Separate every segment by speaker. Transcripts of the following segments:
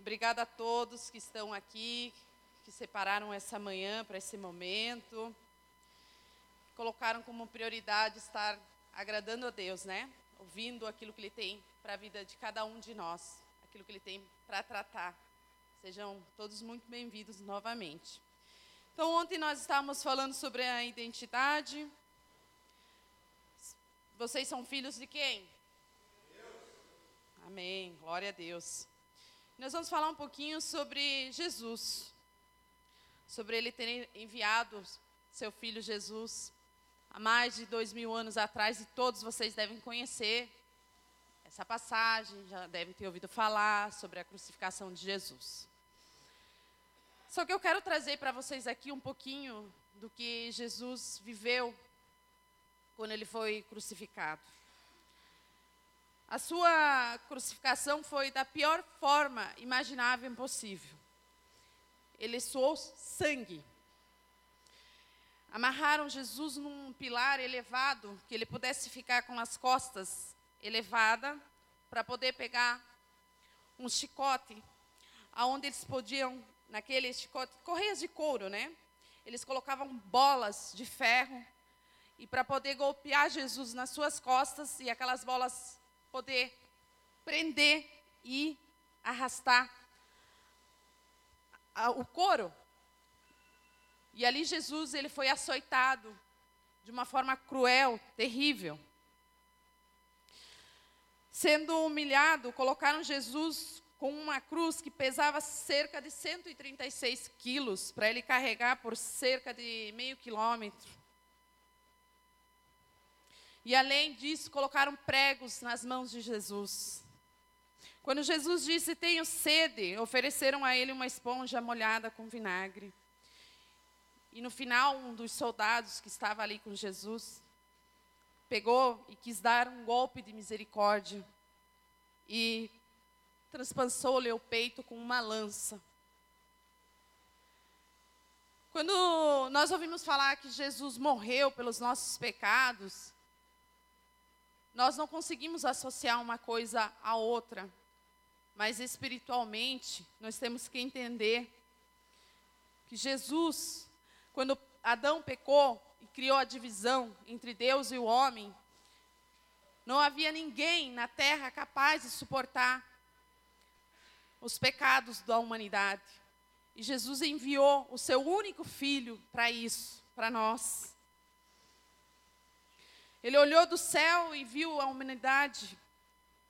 Speaker 1: Obrigada a todos que estão aqui, que separaram essa manhã para esse momento. Colocaram como prioridade estar agradando a Deus, né? Ouvindo aquilo que Ele tem para a vida de cada um de nós, aquilo que Ele tem para tratar. Sejam todos muito bem-vindos novamente. Então, ontem nós estávamos falando sobre a identidade. Vocês são filhos de quem? Amém. Glória a Deus. Nós vamos falar um pouquinho sobre Jesus. Sobre ele ter enviado seu filho Jesus há mais de dois mil anos atrás, e todos vocês devem conhecer essa passagem, já devem ter ouvido falar sobre a crucificação de Jesus. Só que eu quero trazer para vocês aqui um pouquinho do que Jesus viveu quando ele foi crucificado. A sua crucificação foi da pior forma imaginável e possível. Ele suou sangue. Amarraram Jesus num pilar elevado, que ele pudesse ficar com as costas elevadas, para poder pegar um chicote, aonde eles podiam, naquele chicote, correias de couro, né? Eles colocavam bolas de ferro, e para poder golpear Jesus nas suas costas, e aquelas bolas poder prender e arrastar o couro. E ali Jesus ele foi açoitado de uma forma cruel, terrível. Sendo humilhado, colocaram Jesus com uma cruz que pesava cerca de 136 quilos para ele carregar por cerca de meio quilômetro. E além disso, colocaram pregos nas mãos de Jesus. Quando Jesus disse: Tenho sede, ofereceram a ele uma esponja molhada com vinagre. E no final, um dos soldados que estava ali com Jesus pegou e quis dar um golpe de misericórdia e transpassou-lhe o peito com uma lança. Quando nós ouvimos falar que Jesus morreu pelos nossos pecados, nós não conseguimos associar uma coisa à outra, mas espiritualmente nós temos que entender que Jesus, quando Adão pecou e criou a divisão entre Deus e o homem, não havia ninguém na terra capaz de suportar os pecados da humanidade. E Jesus enviou o seu único filho para isso, para nós. Ele olhou do céu e viu a humanidade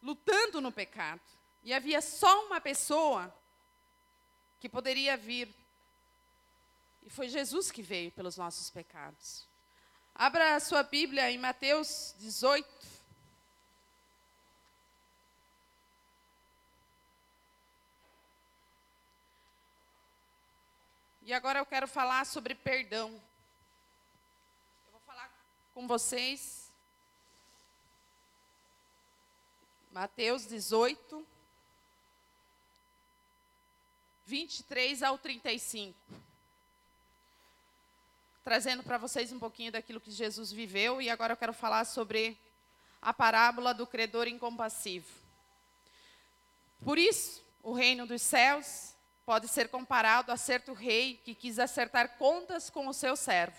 Speaker 1: lutando no pecado. E havia só uma pessoa que poderia vir. E foi Jesus que veio pelos nossos pecados. Abra a sua Bíblia em Mateus 18. E agora eu quero falar sobre perdão. Eu vou falar com vocês Mateus 18, 23 ao 35. Trazendo para vocês um pouquinho daquilo que Jesus viveu, e agora eu quero falar sobre a parábola do credor incompassivo. Por isso, o reino dos céus pode ser comparado a certo rei que quis acertar contas com o seu servo.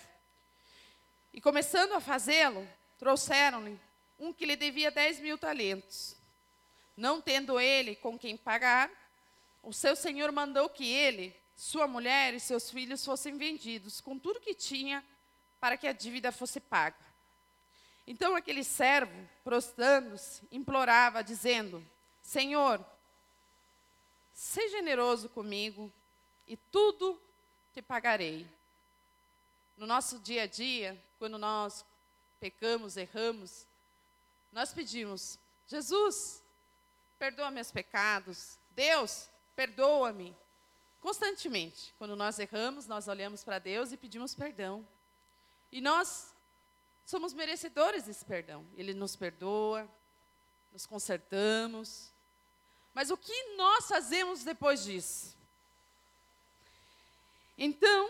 Speaker 1: E começando a fazê-lo, trouxeram-lhe um que lhe devia 10 mil talentos. Não tendo ele com quem pagar, o seu senhor mandou que ele, sua mulher e seus filhos fossem vendidos com tudo que tinha para que a dívida fosse paga. Então aquele servo, prostrando-se, implorava, dizendo: Senhor, seja generoso comigo e tudo te pagarei. No nosso dia a dia, quando nós pecamos, erramos, nós pedimos: Jesus, perdoa meus pecados. Deus, perdoa-me. Constantemente, quando nós erramos, nós olhamos para Deus e pedimos perdão. E nós somos merecedores desse perdão. Ele nos perdoa, nos consertamos. Mas o que nós fazemos depois disso? Então,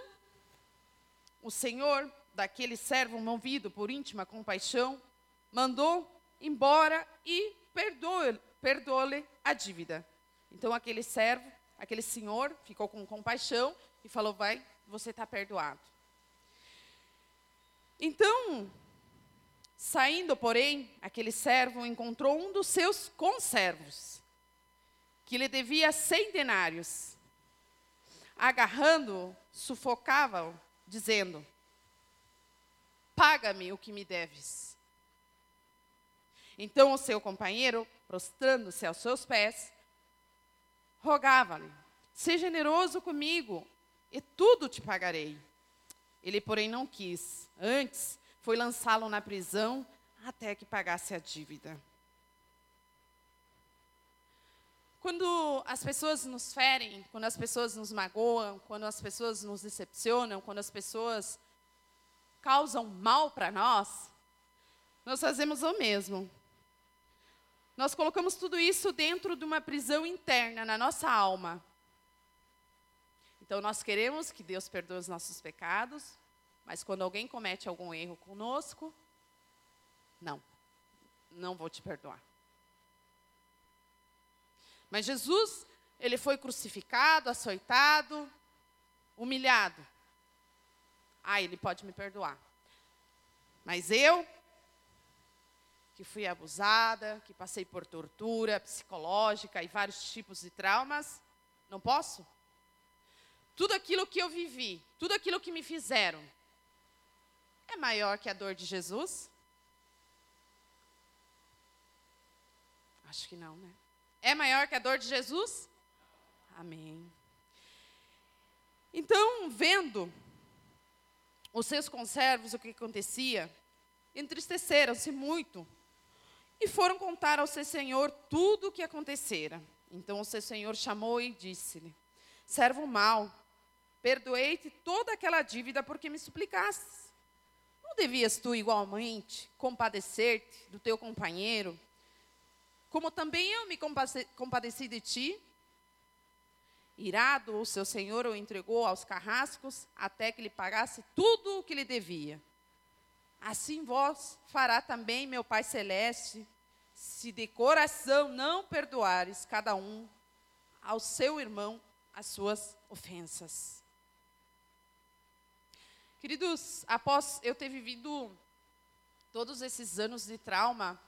Speaker 1: o Senhor, daquele servo movido por íntima compaixão, mandou embora e perdoou, perdoou-lhe a dívida. Então aquele servo, aquele senhor ficou com compaixão e falou: Vai, você está perdoado. Então, saindo, porém, aquele servo encontrou um dos seus conservos, que lhe devia cem denários. Agarrando-o, sufocava-o, dizendo: Paga-me o que me deves. Então o seu companheiro, prostrando-se aos seus pés, rogava-lhe: Seja generoso comigo, e tudo te pagarei. Ele, porém, não quis. Antes, foi lançá-lo na prisão até que pagasse a dívida. Quando as pessoas nos ferem, quando as pessoas nos magoam, quando as pessoas nos decepcionam, quando as pessoas causam mal para nós, nós fazemos o mesmo. Nós colocamos tudo isso dentro de uma prisão interna na nossa alma. Então nós queremos que Deus perdoe os nossos pecados, mas quando alguém comete algum erro conosco, não, não vou te perdoar. Mas Jesus, ele foi crucificado, açoitado, humilhado. Ah, ele pode me perdoar. Mas eu, que fui abusada, que passei por tortura psicológica e vários tipos de traumas, não posso? tudo aquilo que eu vivi, tudo aquilo que me fizeram, é maior que a dor de Jesus? Acho que não, né? É maior que a dor de Jesus? Amém. Então, vendo os seus conservos o que acontecia, entristeceram-se muito e foram contar ao seu senhor tudo o que acontecera. Então o seu senhor chamou e disse-lhe: Servo mau, Perdoei-te toda aquela dívida porque me suplicastes. Não devias tu igualmente compadecer-te do teu companheiro, como também eu me compadeci de ti? Irado, o seu senhor o entregou aos carrascos até que lhe pagasse tudo o que lhe devia. Assim vós fará também meu Pai Celeste, se de coração não perdoares cada um ao seu irmão as suas ofensas. Queridos, após eu ter vivido todos esses anos de trauma,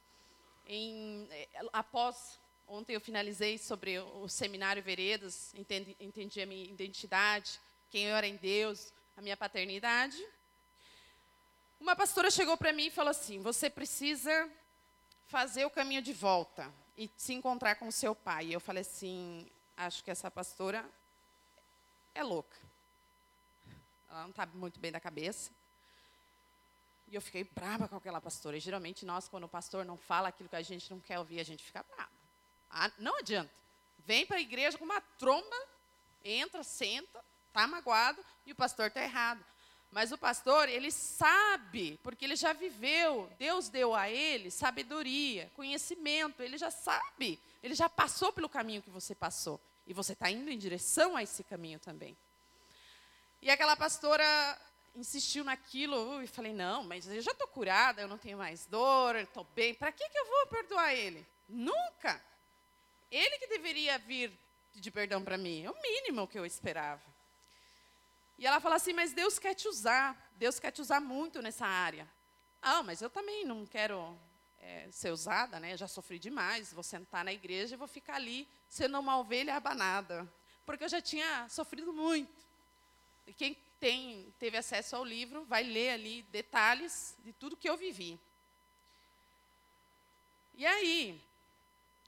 Speaker 1: em, eh, após ontem eu finalizei sobre o seminário Veredas, entendi, entendi a minha identidade, quem eu era em Deus, a minha paternidade. Uma pastora chegou para mim e falou assim: Você precisa fazer o caminho de volta e se encontrar com seu pai. E eu falei assim: Acho que essa pastora é louca. Ela não está muito bem da cabeça. E eu fiquei brava com aquela pastora. E geralmente nós, quando o pastor não fala aquilo que a gente não quer ouvir, a gente fica brava. Ah, não adianta. Vem para a igreja com uma tromba, entra, senta, está magoado e o pastor está errado. Mas o pastor, ele sabe, porque ele já viveu, Deus deu a ele sabedoria, conhecimento, ele já sabe, ele já passou pelo caminho que você passou. E você está indo em direção a esse caminho também. E aquela pastora insistiu naquilo e falei: não, mas eu já estou curada, eu não tenho mais dor, eu estou bem, para que, que eu vou perdoar ele? Nunca! Ele que deveria vir pedir perdão para mim, é o mínimo que eu esperava. E ela fala assim: mas Deus quer te usar, Deus quer te usar muito nessa área. Ah, mas eu também não quero é, ser usada, né? Já sofri demais, vou sentar na igreja e vou ficar ali sendo uma ovelha abanada. Porque eu já tinha sofrido muito. E quem tem, teve acesso ao livro vai ler ali detalhes de tudo que eu vivi. E aí,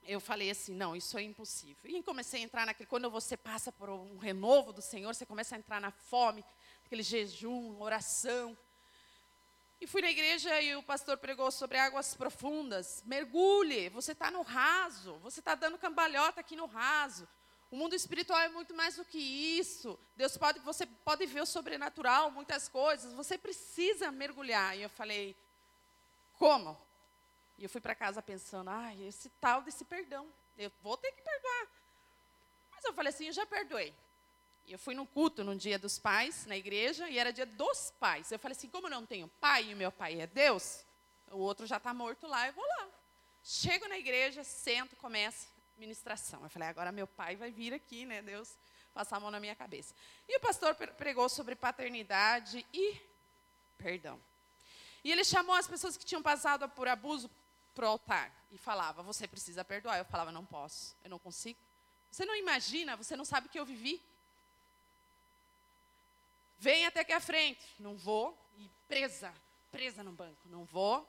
Speaker 1: eu falei assim, não, isso é impossível. E comecei a entrar naquele, quando você passa por um renovo do Senhor, você começa a entrar na fome, aquele jejum, oração. E fui na igreja e o pastor pregou sobre águas profundas. Mergulhe, você está no raso, você está dando cambalhota aqui no raso. O mundo espiritual é muito mais do que isso. Deus pode, você pode ver o sobrenatural, muitas coisas. Você precisa mergulhar. E eu falei, como? E eu fui para casa pensando, ah, esse tal desse perdão. Eu vou ter que perdoar. Mas eu falei assim, eu já perdoei. E eu fui num culto no dia dos pais, na igreja, e era dia dos pais. Eu falei assim, como eu não tenho pai e meu pai é Deus, o outro já está morto lá, eu vou lá. Chego na igreja, sento, começo ministração. Eu falei, agora meu pai vai vir aqui, né? Deus passar a mão na minha cabeça. E o pastor pregou sobre paternidade e perdão. E ele chamou as pessoas que tinham passado por abuso para o altar e falava: Você precisa perdoar. Eu falava: Não posso, eu não consigo. Você não imagina, você não sabe o que eu vivi. Vem até aqui à frente. Não vou. E presa, presa no banco. Não vou.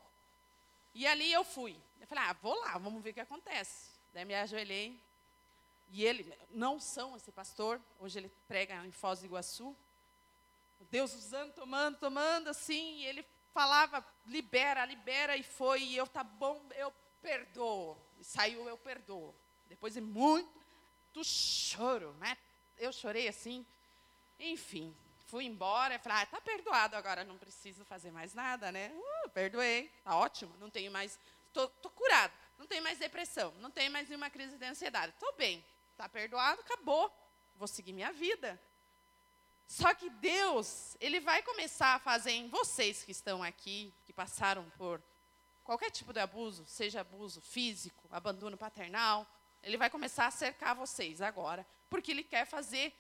Speaker 1: E ali eu fui. Eu falei: Ah, vou lá, vamos ver o que acontece. Daí me ajoelhei. E ele, não são esse pastor, hoje ele prega em Foz do Iguaçu. Deus usando, tomando, tomando, assim, e ele falava, libera, libera, e foi, e eu, tá bom, eu perdoo. E saiu, eu perdoo. Depois de muito choro, né? Eu chorei assim. Enfim, fui embora, falei, ah, tá perdoado agora, não preciso fazer mais nada, né? Uh, perdoei, tá ótimo, não tenho mais, tô, tô curado, não tenho mais depressão, não tenho mais nenhuma crise de ansiedade, tô bem, Está perdoado, acabou. Vou seguir minha vida. Só que Deus, Ele vai começar a fazer em vocês que estão aqui, que passaram por qualquer tipo de abuso, seja abuso físico, abandono paternal, Ele vai começar a cercar vocês agora, porque Ele quer fazer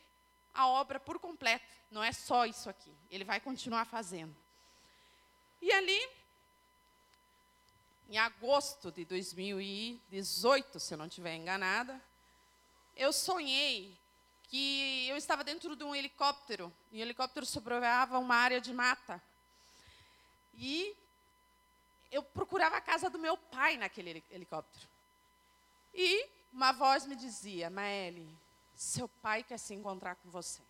Speaker 1: a obra por completo, não é só isso aqui. Ele vai continuar fazendo. E ali, em agosto de 2018, se eu não estiver enganada, eu sonhei que eu estava dentro de um helicóptero, e o helicóptero sobrevoava uma área de mata. E eu procurava a casa do meu pai naquele helicóptero. E uma voz me dizia, Maeli, seu pai quer se encontrar com você.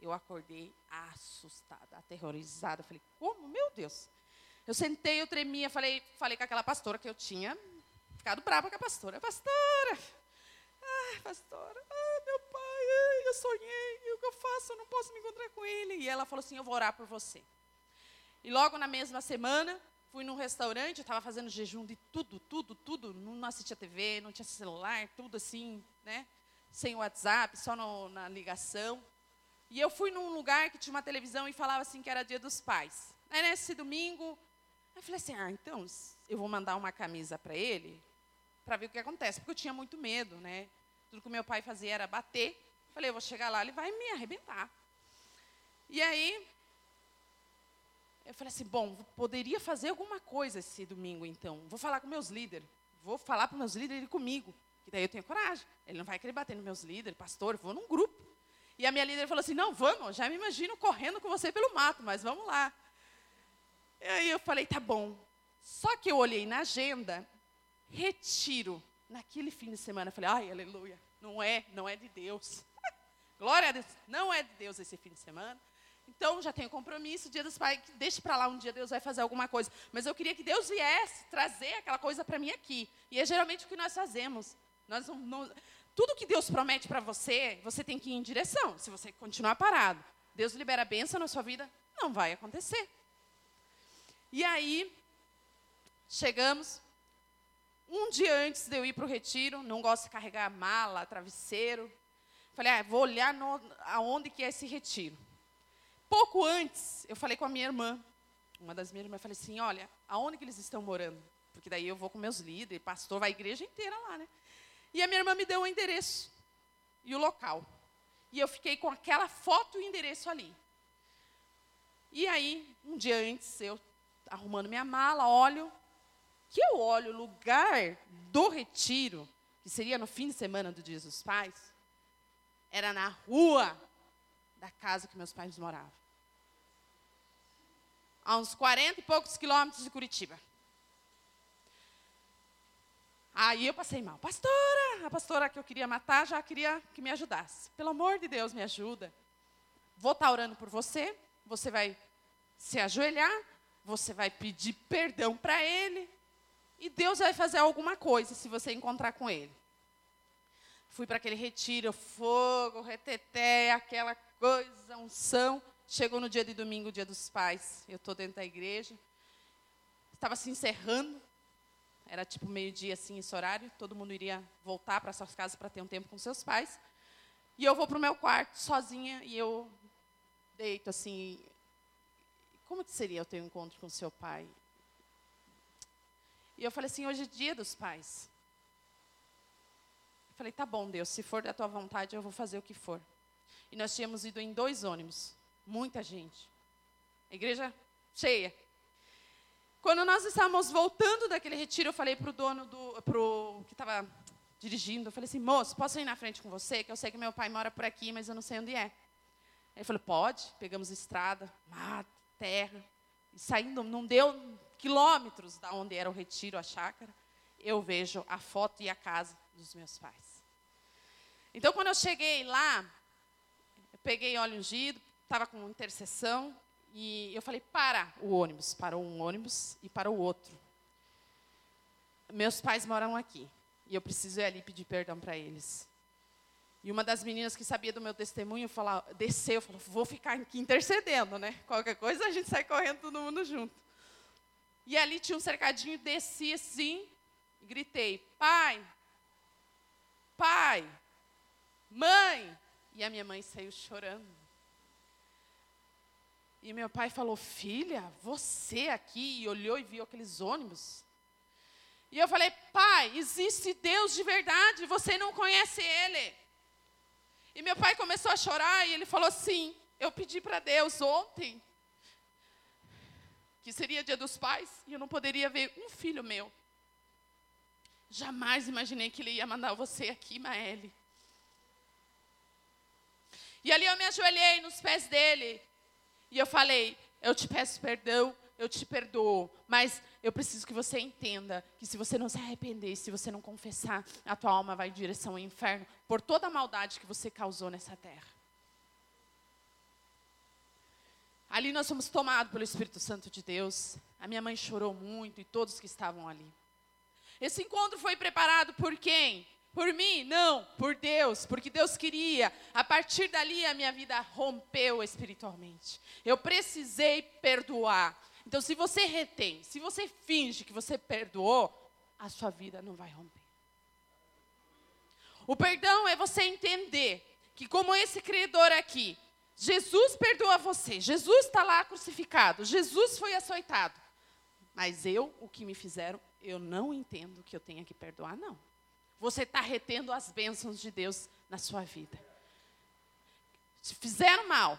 Speaker 1: Eu acordei assustada, aterrorizada. Falei, como? Meu Deus. Eu sentei, eu tremia, falei, falei com aquela pastora que eu tinha ficado brava com a pastora. Pastora, ah, pastora, ah, meu eu sonhei, o que eu faço? Eu não posso me encontrar com ele. E ela falou assim: Eu vou orar por você. E logo na mesma semana, fui num restaurante, eu estava fazendo jejum de tudo, tudo, tudo. Não assistia TV, não tinha celular, tudo assim, né? Sem WhatsApp, só no, na ligação. E eu fui num lugar que tinha uma televisão e falava assim que era dia dos pais. Aí nesse domingo, eu falei assim: ah, então eu vou mandar uma camisa para ele, para ver o que acontece, porque eu tinha muito medo, né? Tudo que meu pai fazia era bater. Falei, eu vou chegar lá, ele vai me arrebentar. E aí, eu falei assim, bom, poderia fazer alguma coisa esse domingo, então. Vou falar com meus líderes. Vou falar para meus líderes comigo. Que daí eu tenho coragem. Ele não vai querer bater nos meus líderes, pastor, vou num grupo. E a minha líder falou assim, não, vamos, já me imagino correndo com você pelo mato, mas vamos lá. E aí eu falei, tá bom. Só que eu olhei na agenda retiro. Naquele fim de semana, falei, ai, aleluia, não é, não é de Deus. Glória a Deus, não é de Deus esse fim de semana. Então, já tenho compromisso, dia dos pais, deixe para lá, um dia Deus vai fazer alguma coisa. Mas eu queria que Deus viesse trazer aquela coisa para mim aqui. E é geralmente o que nós fazemos. Nós não, não, tudo que Deus promete para você, você tem que ir em direção. Se você continuar parado, Deus libera a bênção na sua vida, não vai acontecer. E aí, chegamos, um dia antes de eu ir para o retiro, não gosto de carregar mala, travesseiro. Falei, ah, vou olhar no, aonde que é esse retiro. Pouco antes, eu falei com a minha irmã, uma das minhas irmãs, falei assim, olha, aonde que eles estão morando? Porque daí eu vou com meus líderes, pastor, vai a igreja inteira lá, né? E a minha irmã me deu o endereço e o local. E eu fiquei com aquela foto e o endereço ali. E aí, um dia antes, eu arrumando minha mala, olho, que eu olho o lugar do retiro, que seria no fim de semana do Dia dos Pais, era na rua da casa que meus pais moravam. A uns 40 e poucos quilômetros de Curitiba. Aí eu passei mal. Pastora, a pastora que eu queria matar já queria que me ajudasse. Pelo amor de Deus, me ajuda. Vou estar orando por você. Você vai se ajoelhar. Você vai pedir perdão para ele. E Deus vai fazer alguma coisa se você encontrar com Ele. Fui para aquele retiro, fogo, reteté, aquela coisa, unção. Chegou no dia de domingo, dia dos pais. Eu estou dentro da igreja. Estava se encerrando. Era tipo meio-dia, assim, esse horário. Todo mundo iria voltar para suas casas para ter um tempo com seus pais. E eu vou para o meu quarto sozinha e eu deito assim. Como que seria eu ter um encontro com seu pai? E eu falei assim: hoje é dia dos pais. Falei, tá bom, Deus, se for da tua vontade, eu vou fazer o que for. E nós tínhamos ido em dois ônibus, muita gente. A igreja cheia. Quando nós estávamos voltando daquele retiro, eu falei para o dono do, pro, que estava dirigindo, eu falei assim, moço, posso ir na frente com você? Que eu sei que meu pai mora por aqui, mas eu não sei onde é. Ele falou, pode. Pegamos estrada, mato, terra. E saindo, não deu quilômetros da onde era o retiro, a chácara, eu vejo a foto e a casa dos meus pais. Então, quando eu cheguei lá, eu peguei óleo ungido, estava com intercessão, e eu falei, para o ônibus. Parou um ônibus e para o outro. Meus pais moram aqui, e eu preciso ir ali pedir perdão para eles. E uma das meninas que sabia do meu testemunho falou, desceu, falou, vou ficar aqui intercedendo, né? Qualquer coisa a gente sai correndo todo mundo junto. E ali tinha um cercadinho, desci assim, gritei, pai, pai, mãe. E a minha mãe saiu chorando. E meu pai falou, filha, você aqui? E olhou e viu aqueles ônibus. E eu falei, pai, existe Deus de verdade, você não conhece Ele. E meu pai começou a chorar e ele falou assim: Eu pedi para Deus ontem que seria dia dos pais e eu não poderia ver um filho meu. Jamais imaginei que ele ia mandar você aqui, Maeli. E ali eu me ajoelhei nos pés dele e eu falei: Eu te peço perdão, eu te perdoo, mas eu preciso que você entenda que se você não se arrepender, se você não confessar, a tua alma vai em direção ao inferno por toda a maldade que você causou nessa terra. Ali nós fomos tomados pelo Espírito Santo de Deus. A minha mãe chorou muito e todos que estavam ali. Esse encontro foi preparado por quem? Por mim? Não, por Deus, porque Deus queria. A partir dali a minha vida rompeu espiritualmente. Eu precisei perdoar. Então, se você retém, se você finge que você perdoou, a sua vida não vai romper. O perdão é você entender que, como esse credor aqui, Jesus perdoa você, Jesus está lá crucificado, Jesus foi açoitado. Mas eu, o que me fizeram, eu não entendo que eu tenha que perdoar, não. Você está retendo as bênçãos de Deus na sua vida. Se fizeram mal,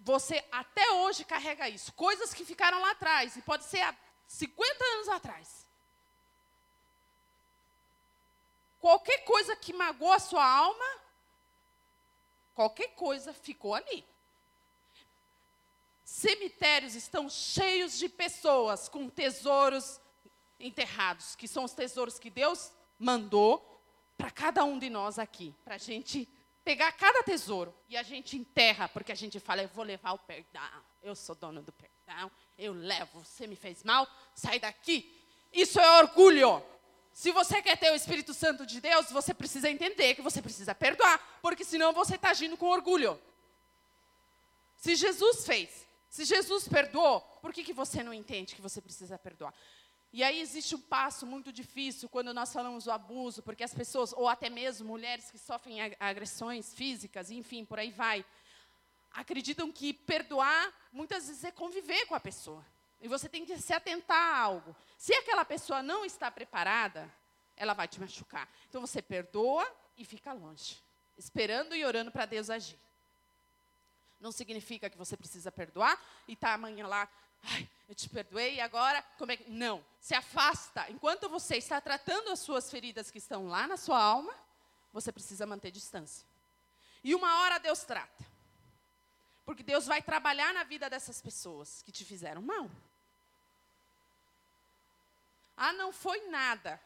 Speaker 1: você até hoje carrega isso. Coisas que ficaram lá atrás, e pode ser há 50 anos atrás. Qualquer coisa que magoou a sua alma, qualquer coisa ficou ali. Cemitérios estão cheios de pessoas com tesouros enterrados, que são os tesouros que Deus mandou para cada um de nós aqui, para a gente pegar cada tesouro e a gente enterra, porque a gente fala, eu vou levar o perdão, eu sou dono do perdão, eu levo, você me fez mal, sai daqui. Isso é orgulho. Se você quer ter o Espírito Santo de Deus, você precisa entender que você precisa perdoar, porque senão você está agindo com orgulho. Se Jesus fez, se Jesus perdoou, por que, que você não entende que você precisa perdoar? E aí existe um passo muito difícil quando nós falamos do abuso, porque as pessoas, ou até mesmo mulheres que sofrem agressões físicas, enfim, por aí vai, acreditam que perdoar muitas vezes é conviver com a pessoa. E você tem que se atentar a algo. Se aquela pessoa não está preparada, ela vai te machucar. Então você perdoa e fica longe, esperando e orando para Deus agir. Não significa que você precisa perdoar e tá amanhã lá Ai, eu te perdoei e agora como é que. Não. Se afasta. Enquanto você está tratando as suas feridas que estão lá na sua alma, você precisa manter distância. E uma hora Deus trata. Porque Deus vai trabalhar na vida dessas pessoas que te fizeram mal. Ah, não foi nada.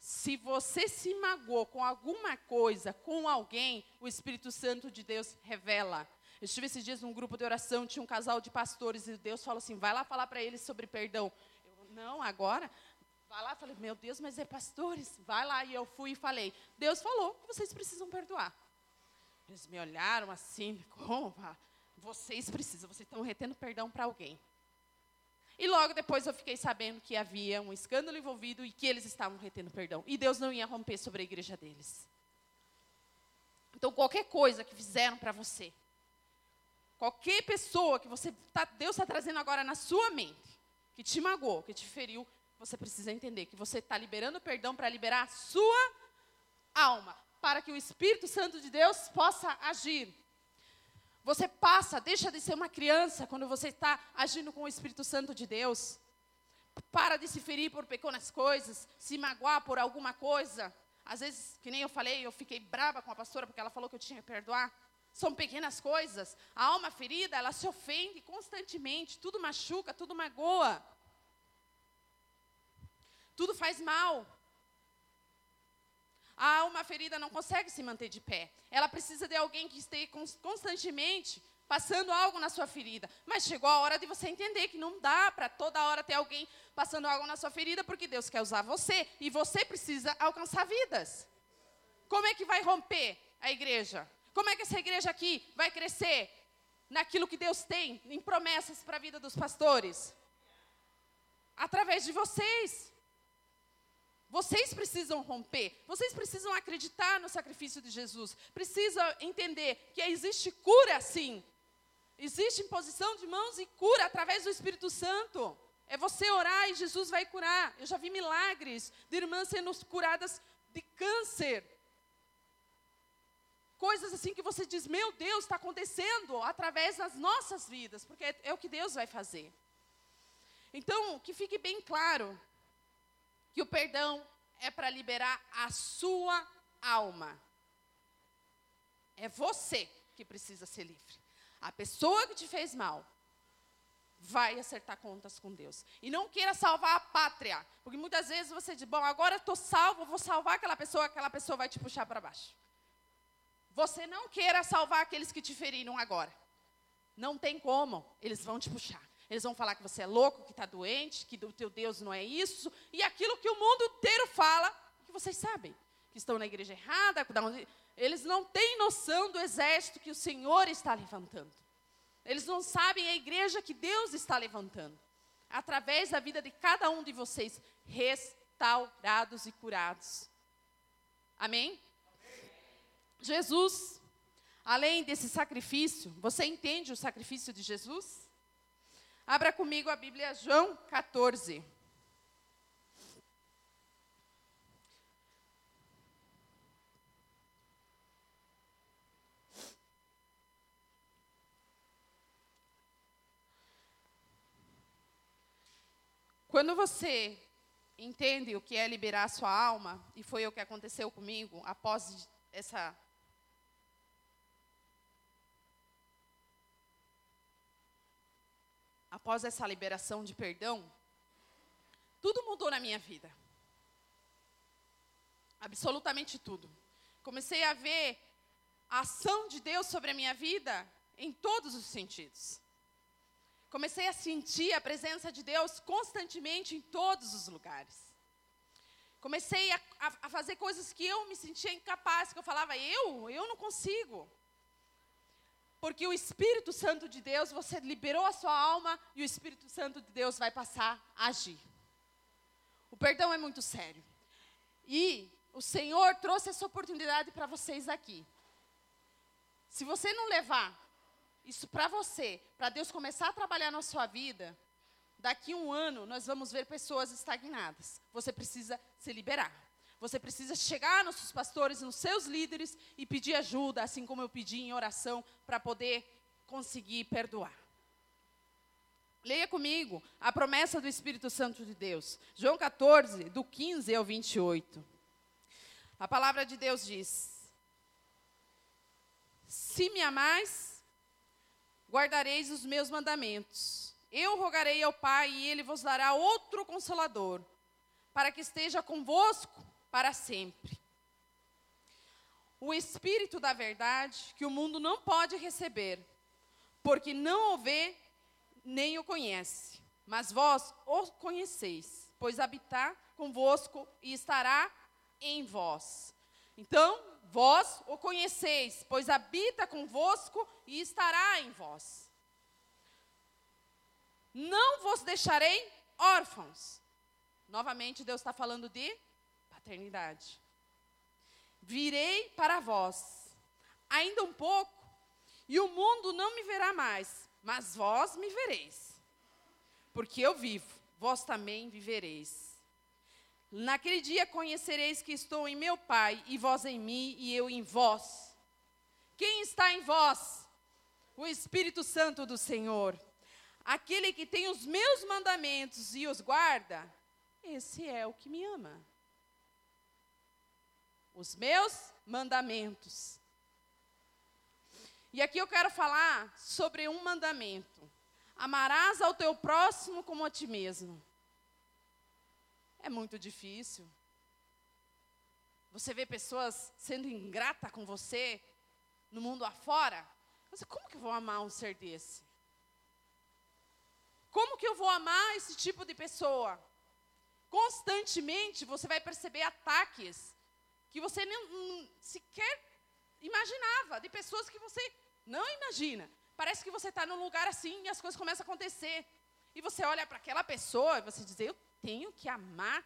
Speaker 1: Se você se magoou com alguma coisa, com alguém, o Espírito Santo de Deus revela. Eu estive esses dias num grupo de oração, tinha um casal de pastores e Deus falou assim: vai lá falar para eles sobre perdão. Eu, não, agora? Vai lá, falei, meu Deus, mas é pastores. Vai lá. E eu fui e falei: Deus falou que vocês precisam perdoar. Eles me olharam assim: como? Vocês precisam, vocês estão retendo perdão para alguém. E logo depois eu fiquei sabendo que havia um escândalo envolvido e que eles estavam retendo perdão. E Deus não ia romper sobre a igreja deles. Então, qualquer coisa que fizeram para você, Qualquer pessoa que você tá, Deus está trazendo agora na sua mente, que te magoou, que te feriu, você precisa entender que você está liberando perdão para liberar a sua alma, para que o Espírito Santo de Deus possa agir. Você passa, deixa de ser uma criança quando você está agindo com o Espírito Santo de Deus. Para de se ferir por pequenas coisas, se magoar por alguma coisa. Às vezes, que nem eu falei, eu fiquei brava com a pastora porque ela falou que eu tinha que perdoar. São pequenas coisas. A alma ferida, ela se ofende constantemente. Tudo machuca, tudo magoa. Tudo faz mal. A alma ferida não consegue se manter de pé. Ela precisa de alguém que esteja constantemente passando algo na sua ferida. Mas chegou a hora de você entender que não dá para toda hora ter alguém passando algo na sua ferida, porque Deus quer usar você e você precisa alcançar vidas. Como é que vai romper a igreja? Como é que essa igreja aqui vai crescer naquilo que Deus tem, em promessas para a vida dos pastores? Através de vocês. Vocês precisam romper, vocês precisam acreditar no sacrifício de Jesus, precisam entender que existe cura sim. Existe imposição de mãos e cura através do Espírito Santo. É você orar e Jesus vai curar. Eu já vi milagres de irmãs sendo curadas de câncer. Coisas assim que você diz, meu Deus, está acontecendo através das nossas vidas, porque é, é o que Deus vai fazer. Então, que fique bem claro que o perdão é para liberar a sua alma. É você que precisa ser livre. A pessoa que te fez mal vai acertar contas com Deus. E não queira salvar a pátria, porque muitas vezes você diz: "Bom, agora estou salvo, vou salvar aquela pessoa, aquela pessoa vai te puxar para baixo". Você não queira salvar aqueles que te feriram agora. Não tem como, eles vão te puxar. Eles vão falar que você é louco, que está doente, que o teu Deus não é isso. E aquilo que o mundo inteiro fala, que vocês sabem, que estão na igreja errada. Eles não têm noção do exército que o Senhor está levantando. Eles não sabem a igreja que Deus está levantando. Através da vida de cada um de vocês, restaurados e curados. Amém? Jesus, além desse sacrifício, você entende o sacrifício de Jesus? Abra comigo a Bíblia, João 14. Quando você entende o que é liberar sua alma, e foi o que aconteceu comigo após essa após essa liberação de perdão, tudo mudou na minha vida. Absolutamente tudo. Comecei a ver a ação de Deus sobre a minha vida em todos os sentidos. Comecei a sentir a presença de Deus constantemente em todos os lugares. Comecei a, a, a fazer coisas que eu me sentia incapaz, que eu falava, eu, eu não consigo. Porque o Espírito Santo de Deus, você liberou a sua alma e o Espírito Santo de Deus vai passar a agir. O perdão é muito sério. E o Senhor trouxe essa oportunidade para vocês aqui. Se você não levar isso para você, para Deus começar a trabalhar na sua vida, daqui um ano nós vamos ver pessoas estagnadas. Você precisa se liberar. Você precisa chegar nos seus pastores, nos seus líderes e pedir ajuda, assim como eu pedi em oração, para poder conseguir perdoar. Leia comigo a promessa do Espírito Santo de Deus. João 14, do 15 ao 28. A palavra de Deus diz: Se me amais, guardareis os meus mandamentos. Eu rogarei ao Pai e ele vos dará outro consolador, para que esteja convosco para sempre. O Espírito da Verdade, que o mundo não pode receber, porque não o vê nem o conhece. Mas vós o conheceis, pois habitar convosco e estará em vós. Então, vós o conheceis, pois habita convosco e estará em vós. Não vos deixarei órfãos. Novamente, Deus está falando de paternidade. Virei para vós, ainda um pouco, e o mundo não me verá mais, mas vós me vereis. Porque eu vivo, vós também vivereis. Naquele dia conhecereis que estou em meu Pai, e vós em mim, e eu em vós. Quem está em vós? O Espírito Santo do Senhor. Aquele que tem os meus mandamentos e os guarda, esse é o que me ama. Os meus mandamentos. E aqui eu quero falar sobre um mandamento: amarás ao teu próximo como a ti mesmo. É muito difícil. Você vê pessoas sendo ingrata com você no mundo afora. Mas como que eu vou amar um ser desse? Como que eu vou amar esse tipo de pessoa? Constantemente você vai perceber ataques que você nem, sequer imaginava, de pessoas que você não imagina. Parece que você está num lugar assim e as coisas começam a acontecer. E você olha para aquela pessoa e você diz: Eu tenho que amar?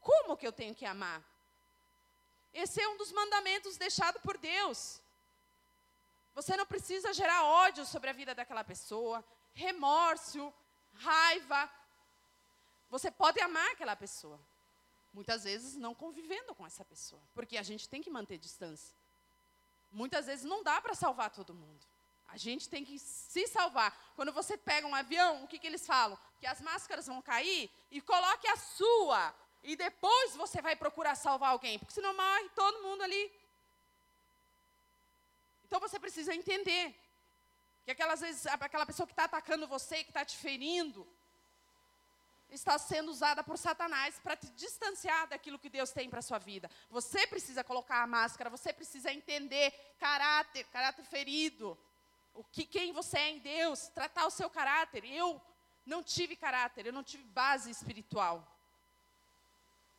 Speaker 1: Como que eu tenho que amar? Esse é um dos mandamentos deixado por Deus. Você não precisa gerar ódio sobre a vida daquela pessoa, remorso, raiva. Você pode amar aquela pessoa. Muitas vezes não convivendo com essa pessoa, porque a gente tem que manter distância. Muitas vezes não dá para salvar todo mundo. A gente tem que se salvar. Quando você pega um avião, o que, que eles falam? Que as máscaras vão cair e coloque a sua. E depois você vai procurar salvar alguém, porque senão morre todo mundo ali. Então você precisa entender que aquelas vezes, aquela pessoa que está atacando você, que está te ferindo, está sendo usada por Satanás para te distanciar daquilo que Deus tem para a sua vida. Você precisa colocar a máscara, você precisa entender caráter, caráter ferido o que quem você é em Deus, tratar o seu caráter. Eu não tive caráter, eu não tive base espiritual.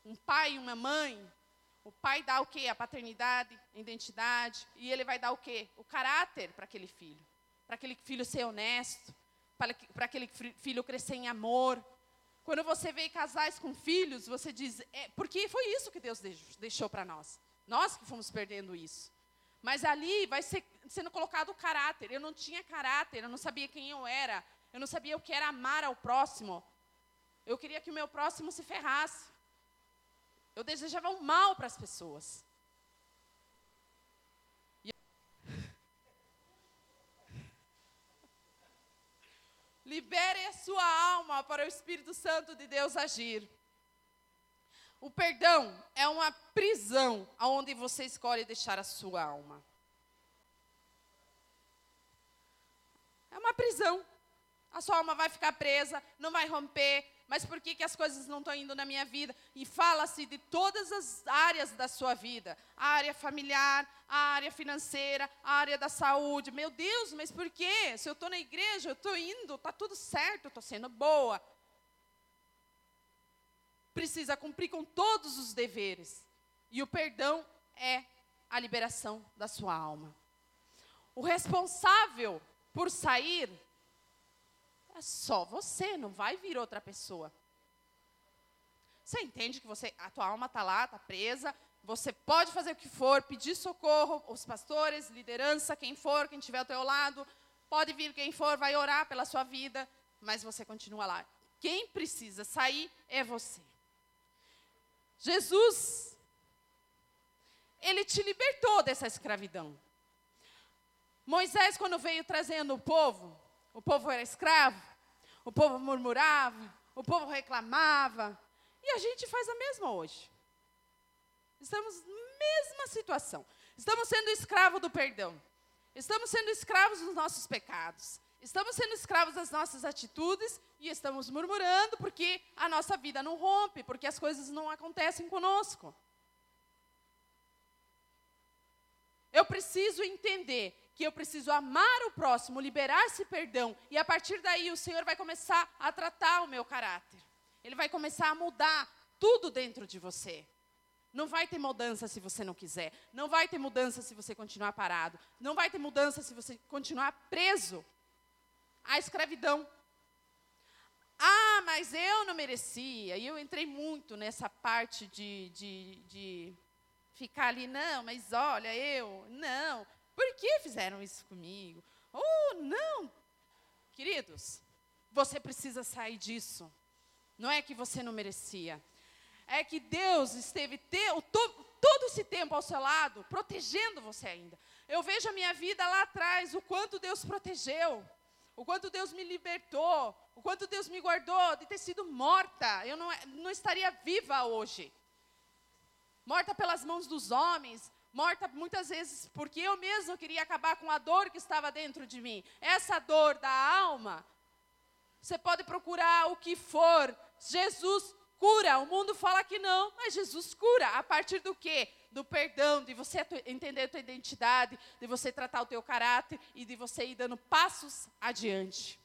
Speaker 1: Um pai e uma mãe, o pai dá o quê? A paternidade, a identidade, e ele vai dar o quê? O caráter para aquele filho. Para aquele filho ser honesto, para aquele filho crescer em amor. Quando você vê casais com filhos, você diz, é, porque foi isso que Deus deixou para nós. Nós que fomos perdendo isso. Mas ali vai ser, sendo colocado o caráter. Eu não tinha caráter, eu não sabia quem eu era. Eu não sabia o que era amar ao próximo. Eu queria que o meu próximo se ferrasse. Eu desejava o mal para as pessoas. Libere a sua alma para o Espírito Santo de Deus agir. O perdão é uma prisão aonde você escolhe deixar a sua alma. É uma prisão. A sua alma vai ficar presa, não vai romper. Mas por que, que as coisas não estão indo na minha vida? E fala-se de todas as áreas da sua vida: a área familiar, a área financeira, a área da saúde. Meu Deus, mas por quê? Se eu estou na igreja, eu estou indo, está tudo certo, estou sendo boa precisa cumprir com todos os deveres. E o perdão é a liberação da sua alma. O responsável por sair só você, não vai vir outra pessoa. Você entende que você, a tua alma está lá, está presa, você pode fazer o que for, pedir socorro, os pastores, liderança, quem for, quem estiver ao teu lado, pode vir quem for, vai orar pela sua vida, mas você continua lá. Quem precisa sair é você. Jesus, ele te libertou dessa escravidão. Moisés, quando veio trazendo o povo, o povo era escravo, o povo murmurava, o povo reclamava, e a gente faz a mesma hoje. Estamos na mesma situação. Estamos sendo escravos do perdão. Estamos sendo escravos dos nossos pecados. Estamos sendo escravos das nossas atitudes e estamos murmurando porque a nossa vida não rompe, porque as coisas não acontecem conosco. Eu preciso entender que eu preciso amar o próximo, liberar esse perdão, e a partir daí o Senhor vai começar a tratar o meu caráter. Ele vai começar a mudar tudo dentro de você. Não vai ter mudança se você não quiser. Não vai ter mudança se você continuar parado. Não vai ter mudança se você continuar preso à escravidão. Ah, mas eu não merecia. E eu entrei muito nessa parte de, de, de ficar ali, não, mas olha, eu, não. Por que fizeram isso comigo? Oh, não. Queridos, você precisa sair disso. Não é que você não merecia. é que Deus esteve te, o, to, todo esse tempo ao seu lado, protegendo você ainda. Eu vejo a minha vida lá atrás, o quanto Deus protegeu, o quanto Deus me libertou, o quanto Deus me guardou de ter sido morta. Eu não, não estaria viva hoje. Morta pelas mãos dos homens, morta muitas vezes porque eu mesma queria acabar com a dor que estava dentro de mim. Essa dor da alma, você pode procurar o que for, Jesus cura. O mundo fala que não, mas Jesus cura. A partir do quê? Do perdão, de você entender a tua identidade, de você tratar o teu caráter e de você ir dando passos adiante.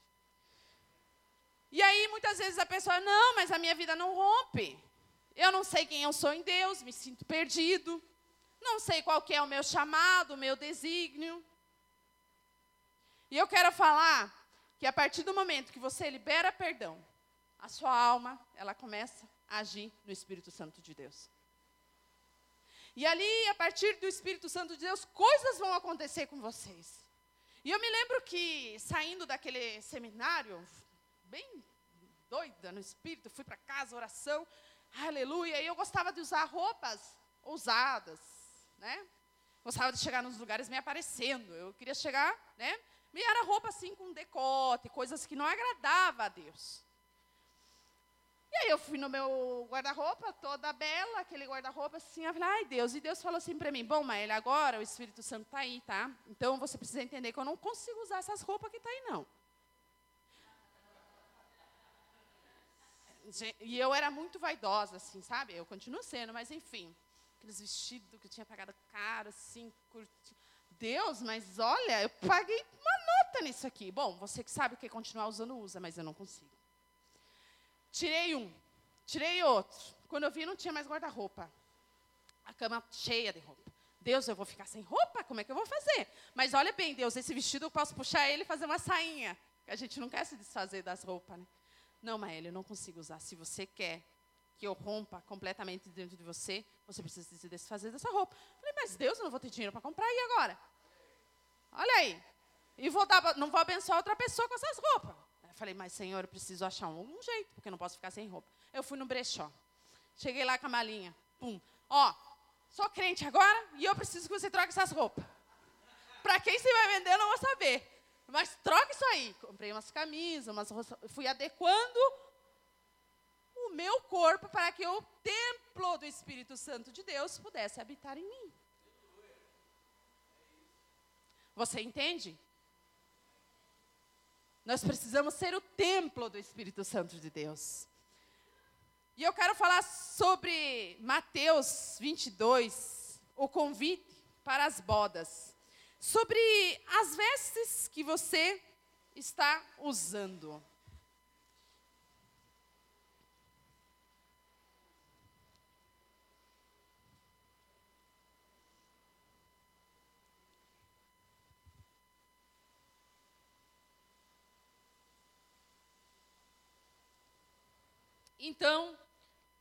Speaker 1: E aí, muitas vezes a pessoa, não, mas a minha vida não rompe. Eu não sei quem eu sou em Deus, me sinto perdido. Não sei qual que é o meu chamado, o meu desígnio. E eu quero falar que a partir do momento que você libera perdão, a sua alma, ela começa a agir no Espírito Santo de Deus. E ali, a partir do Espírito Santo de Deus, coisas vão acontecer com vocês. E eu me lembro que, saindo daquele seminário, bem doida no espírito, fui para casa, oração, aleluia, e eu gostava de usar roupas ousadas, né? Gostava de chegar nos lugares me aparecendo, eu queria chegar, né? E era roupa assim com decote, coisas que não agradava a Deus. E aí eu fui no meu guarda-roupa, toda bela, aquele guarda-roupa assim, eu falei, ai Deus, e Deus falou assim para mim, bom, Maíla, agora o Espírito Santo está aí, tá? Então você precisa entender que eu não consigo usar essas roupas que está aí, não. E eu era muito vaidosa, assim, sabe? Eu continuo sendo, mas enfim. Aqueles vestidos que eu tinha pagado caro, assim, curti. Deus, mas olha, eu paguei uma nota nisso aqui. Bom, você que sabe que continuar usando, usa, mas eu não consigo. Tirei um, tirei outro. Quando eu vi, não tinha mais guarda-roupa. A cama cheia de roupa. Deus, eu vou ficar sem roupa? Como é que eu vou fazer? Mas olha bem, Deus, esse vestido eu posso puxar ele e fazer uma sainha. A gente não quer se desfazer das roupas, né? Não, Maélia, eu não consigo usar. Se você quer que eu rompa completamente dentro de você, você precisa se desfazer dessa roupa. Falei, mas Deus, eu não vou ter dinheiro para comprar, e agora? Olha aí. E vou dar, não vou abençoar outra pessoa com essas roupas. Falei, mas Senhor, eu preciso achar um, jeito, porque eu não posso ficar sem roupa. Eu fui no brechó. Cheguei lá com a malinha. Pum. Ó, sou crente agora e eu preciso que você troque essas roupas. Para quem você vai vender, eu não vou saber. Mas troca isso aí. Comprei umas camisas, umas fui adequando o meu corpo para que o templo do Espírito Santo de Deus pudesse habitar em mim. Você entende? Nós precisamos ser o templo do Espírito Santo de Deus. E eu quero falar sobre Mateus 22, o convite para as bodas. Sobre as vestes que você está usando. Então,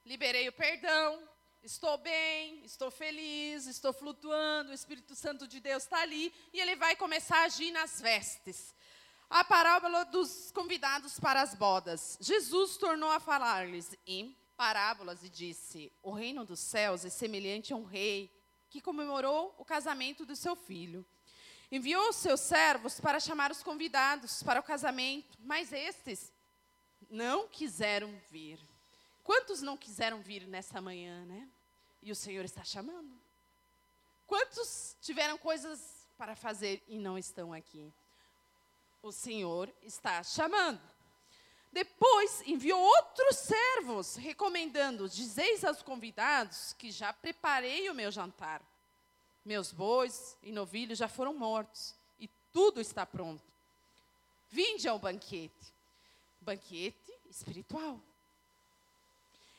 Speaker 1: liberei o perdão, estou bem, estou feliz, estou flutuando, o Espírito Santo de Deus está ali e ele vai começar a agir nas vestes. A parábola dos convidados para as bodas. Jesus tornou a falar-lhes em parábolas e disse: O reino dos céus é semelhante a um rei que comemorou o casamento do seu filho. Enviou os seus servos para chamar os convidados para o casamento, mas estes não quiseram vir. Quantos não quiseram vir nessa manhã, né? E o Senhor está chamando. Quantos tiveram coisas para fazer e não estão aqui? O Senhor está chamando. Depois enviou outros servos, recomendando: Dizeis aos convidados que já preparei o meu jantar. Meus bois e novilhos já foram mortos, e tudo está pronto. Vinde ao banquete. Banquete espiritual.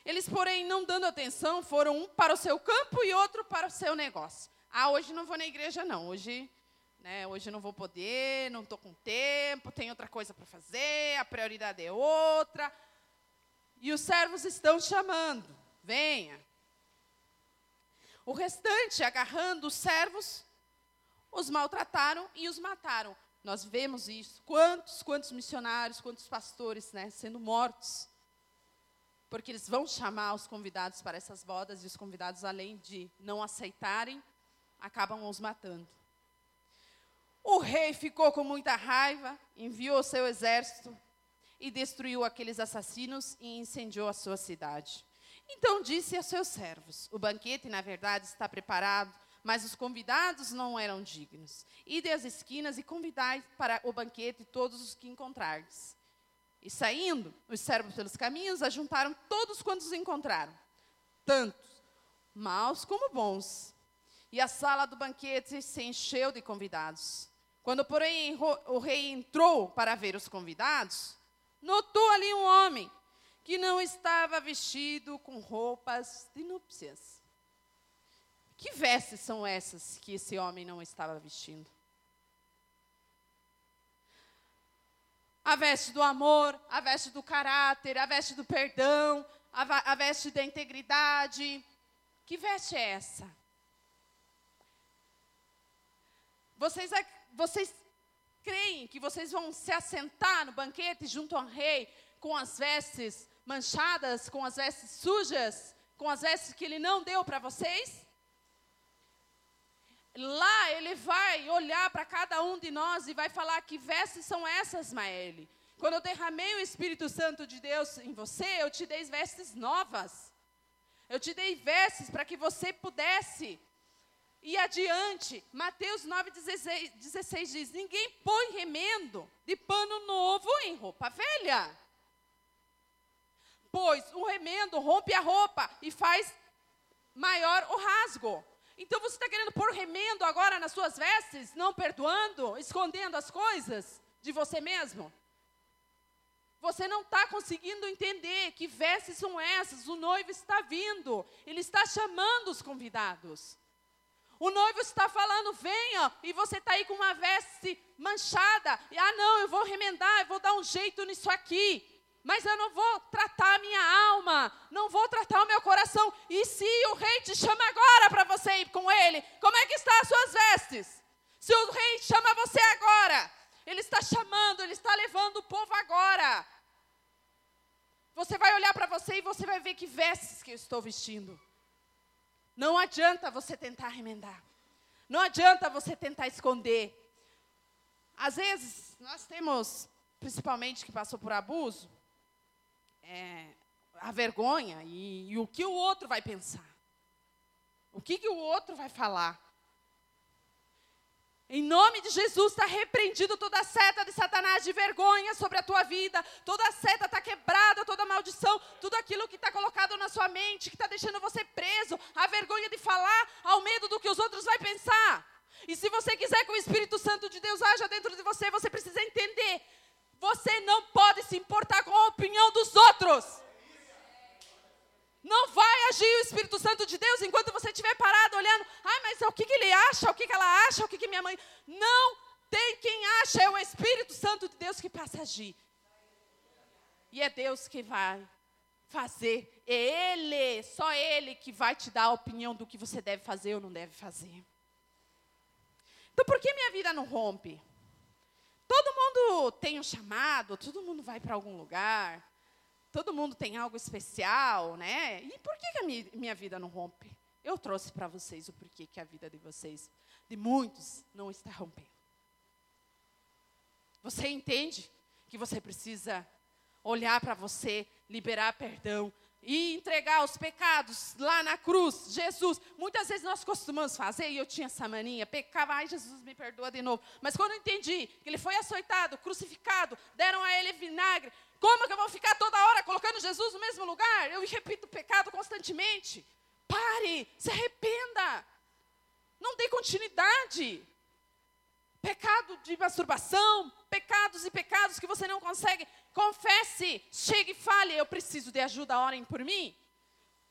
Speaker 1: Eles, porém, não dando atenção, foram um para o seu campo e outro para o seu negócio. Ah, hoje não vou na igreja, não. Hoje, né, hoje não vou poder, não estou com tempo, tem outra coisa para fazer, a prioridade é outra. E os servos estão chamando, venha. O restante, agarrando os servos, os maltrataram e os mataram. Nós vemos isso. Quantos, quantos missionários, quantos pastores né, sendo mortos porque eles vão chamar os convidados para essas bodas e os convidados, além de não aceitarem, acabam os matando. O rei ficou com muita raiva, enviou seu exército e destruiu aqueles assassinos e incendiou a sua cidade. Então disse a seus servos: O banquete, na verdade, está preparado, mas os convidados não eram dignos. Ide às esquinas e convidai para o banquete todos os que encontrardes. E saindo, os servos pelos caminhos ajuntaram todos quantos encontraram, tantos maus como bons. E a sala do banquete se encheu de convidados. Quando, porém, o rei entrou para ver os convidados, notou ali um homem que não estava vestido com roupas de núpcias. Que vestes são essas que esse homem não estava vestindo? A veste do amor, a veste do caráter, a veste do perdão, a, a veste da integridade. Que veste é essa? Vocês, vocês creem que vocês vão se assentar no banquete junto ao rei com as vestes manchadas, com as vestes sujas, com as vestes que ele não deu para vocês? Lá ele vai olhar para cada um de nós e vai falar que vestes são essas, Maele. Quando eu derramei o Espírito Santo de Deus em você, eu te dei vestes novas. Eu te dei vestes para que você pudesse ir adiante. Mateus 9,16 16 diz: Ninguém põe remendo de pano novo em roupa velha pois o remendo rompe a roupa e faz maior o rasgo. Então você está querendo pôr remendo agora nas suas vestes, não perdoando, escondendo as coisas de você mesmo? Você não está conseguindo entender que vestes são essas. O noivo está vindo, ele está chamando os convidados. O noivo está falando, venha, e você está aí com uma veste manchada. E, ah, não, eu vou remendar, eu vou dar um jeito nisso aqui mas eu não vou tratar a minha alma, não vou tratar o meu coração. E se o rei te chama agora para você ir com ele, como é que estão as suas vestes? Se o rei chama você agora, ele está chamando, ele está levando o povo agora. Você vai olhar para você e você vai ver que vestes que eu estou vestindo. Não adianta você tentar remendar. Não adianta você tentar esconder. Às vezes, nós temos, principalmente que passou por abuso, é, a vergonha e, e, o que o outro vai pensar. O que, que o outro vai falar. Em nome de Jesus está repreendido toda a seta de Satanás de vergonha sobre a tua vida. Toda a seta está quebrada, toda maldição, tudo aquilo que está colocado na sua mente, que está deixando você preso, a vergonha de falar, ao medo do que os outros vão pensar. E se você quiser que o Espírito Santo de Deus haja dentro de você, você precisa entender você não pode se importar com a opinião dos outros. Não vai agir o Espírito Santo de Deus enquanto você estiver parado olhando. Ai, mas o que, que ele acha? O que, que ela acha? O que, que minha mãe. Não tem quem acha, é o Espírito Santo de Deus que passa a agir. E é Deus que vai fazer. É Ele, só Ele que vai te dar a opinião do que você deve fazer ou não deve fazer. Então, por que minha vida não rompe? Todo mundo tem um chamado, todo mundo vai para algum lugar, todo mundo tem algo especial, né? E por que, que a minha, minha vida não rompe? Eu trouxe para vocês o porquê que a vida de vocês, de muitos, não está rompendo. Você entende que você precisa olhar para você, liberar perdão, e entregar os pecados lá na cruz, Jesus. Muitas vezes nós costumamos fazer, e eu tinha essa mania, pecava, ai Jesus me perdoa de novo. Mas quando eu entendi que ele foi açoitado, crucificado, deram a ele vinagre, como que eu vou ficar toda hora colocando Jesus no mesmo lugar? Eu repito o pecado constantemente. Pare, se arrependa. Não dê continuidade. Pecado de masturbação, pecados e pecados que você não consegue Confesse, chegue e fale, eu preciso de ajuda, orem por mim.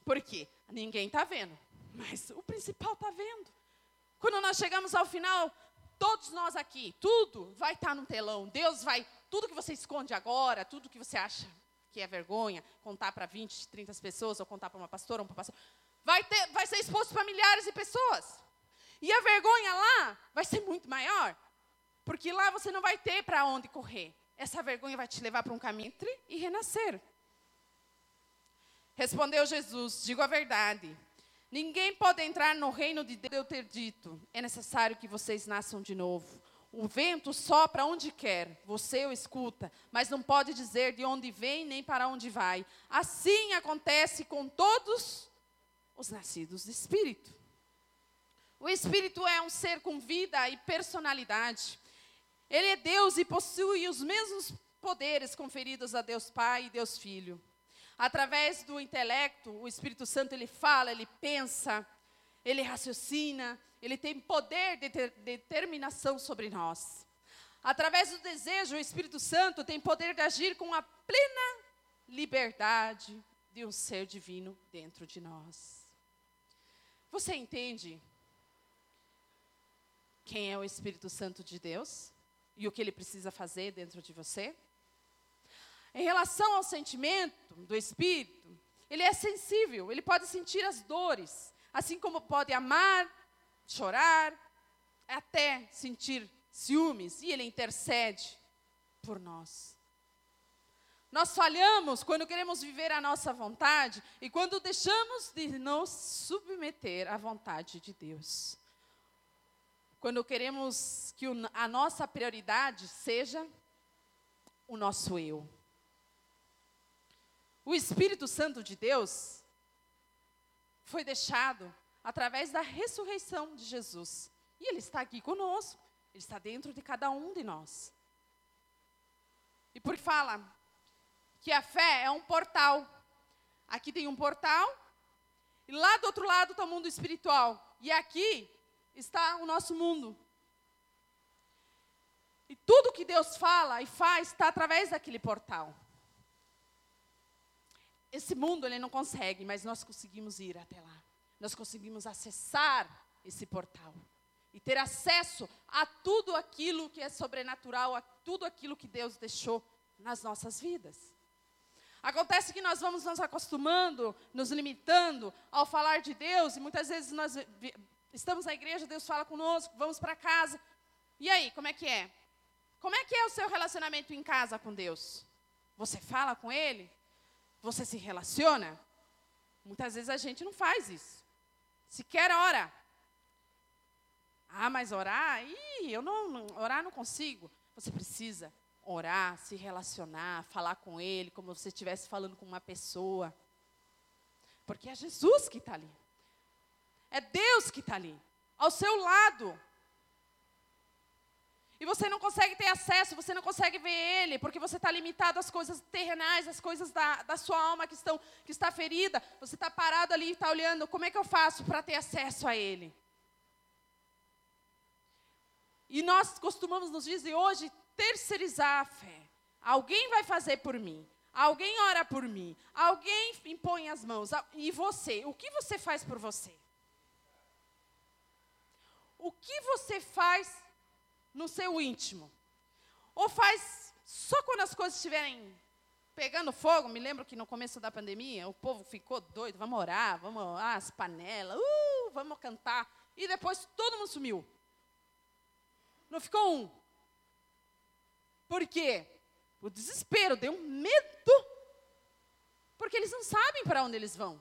Speaker 1: Por quê? Ninguém está vendo, mas o principal está vendo. Quando nós chegamos ao final, todos nós aqui, tudo vai estar tá no telão. Deus vai, tudo que você esconde agora, tudo que você acha que é vergonha, contar para 20, 30 pessoas, ou contar para uma pastora, um pastor, vai, ter, vai ser exposto para milhares de pessoas. E a vergonha lá vai ser muito maior, porque lá você não vai ter para onde correr essa vergonha vai te levar para um caminho e renascer. Respondeu Jesus: Digo a verdade. Ninguém pode entrar no reino de Deus eu ter dito: é necessário que vocês nasçam de novo. O vento sopra onde quer, você o escuta, mas não pode dizer de onde vem nem para onde vai. Assim acontece com todos os nascidos de espírito. O espírito é um ser com vida e personalidade. Ele é Deus e possui os mesmos poderes conferidos a Deus Pai e Deus Filho. Através do intelecto, o Espírito Santo ele fala, ele pensa, ele raciocina, ele tem poder de determinação sobre nós. Através do desejo, o Espírito Santo tem poder de agir com a plena liberdade de um ser divino dentro de nós. Você entende quem é o Espírito Santo de Deus e o que ele precisa fazer dentro de você? Em relação ao sentimento do Espírito, ele é sensível, ele pode sentir as dores, assim como pode amar, chorar, até sentir ciúmes, e ele intercede por nós. Nós falhamos quando queremos viver a nossa vontade e quando deixamos de nos submeter à vontade de Deus. Quando queremos que a nossa prioridade seja o nosso eu. O Espírito Santo de Deus foi deixado através da ressurreição de Jesus. E Ele está aqui conosco, Ele está dentro de cada um de nós. E por fala que a fé é um portal. Aqui tem um portal, e lá do outro lado está o mundo espiritual. E aqui está o nosso mundo. E tudo que Deus fala e faz está através daquele portal. Esse mundo ele não consegue, mas nós conseguimos ir até lá. Nós conseguimos acessar esse portal e ter acesso a tudo aquilo que é sobrenatural, a tudo aquilo que Deus deixou nas nossas vidas. Acontece que nós vamos nos acostumando, nos limitando ao falar de Deus, e muitas vezes nós estamos na igreja, Deus fala conosco, vamos para casa. E aí, como é que é? Como é que é o seu relacionamento em casa com Deus? Você fala com Ele? Você se relaciona? Muitas vezes a gente não faz isso. Sequer ora. Ah, mas orar? Ih, eu não, orar não consigo. Você precisa orar, se relacionar, falar com Ele, como se você estivesse falando com uma pessoa. Porque é Jesus que está ali. É Deus que está ali, ao seu lado. E você não consegue ter acesso, você não consegue ver Ele, porque você está limitado às coisas terrenais, às coisas da, da sua alma que, estão, que está ferida. Você está parado ali e está olhando, como é que eu faço para ter acesso a Ele? E nós costumamos nos dizer hoje terceirizar a fé. Alguém vai fazer por mim. Alguém ora por mim. Alguém impõe as mãos. E você? O que você faz por você? O que você faz no seu íntimo. Ou faz só quando as coisas estiverem pegando fogo. Me lembro que no começo da pandemia o povo ficou doido, vamos orar, vamos orar, as panelas, uh, vamos cantar. E depois todo mundo sumiu. Não ficou um. Por quê? O desespero, deu medo. Porque eles não sabem para onde eles vão.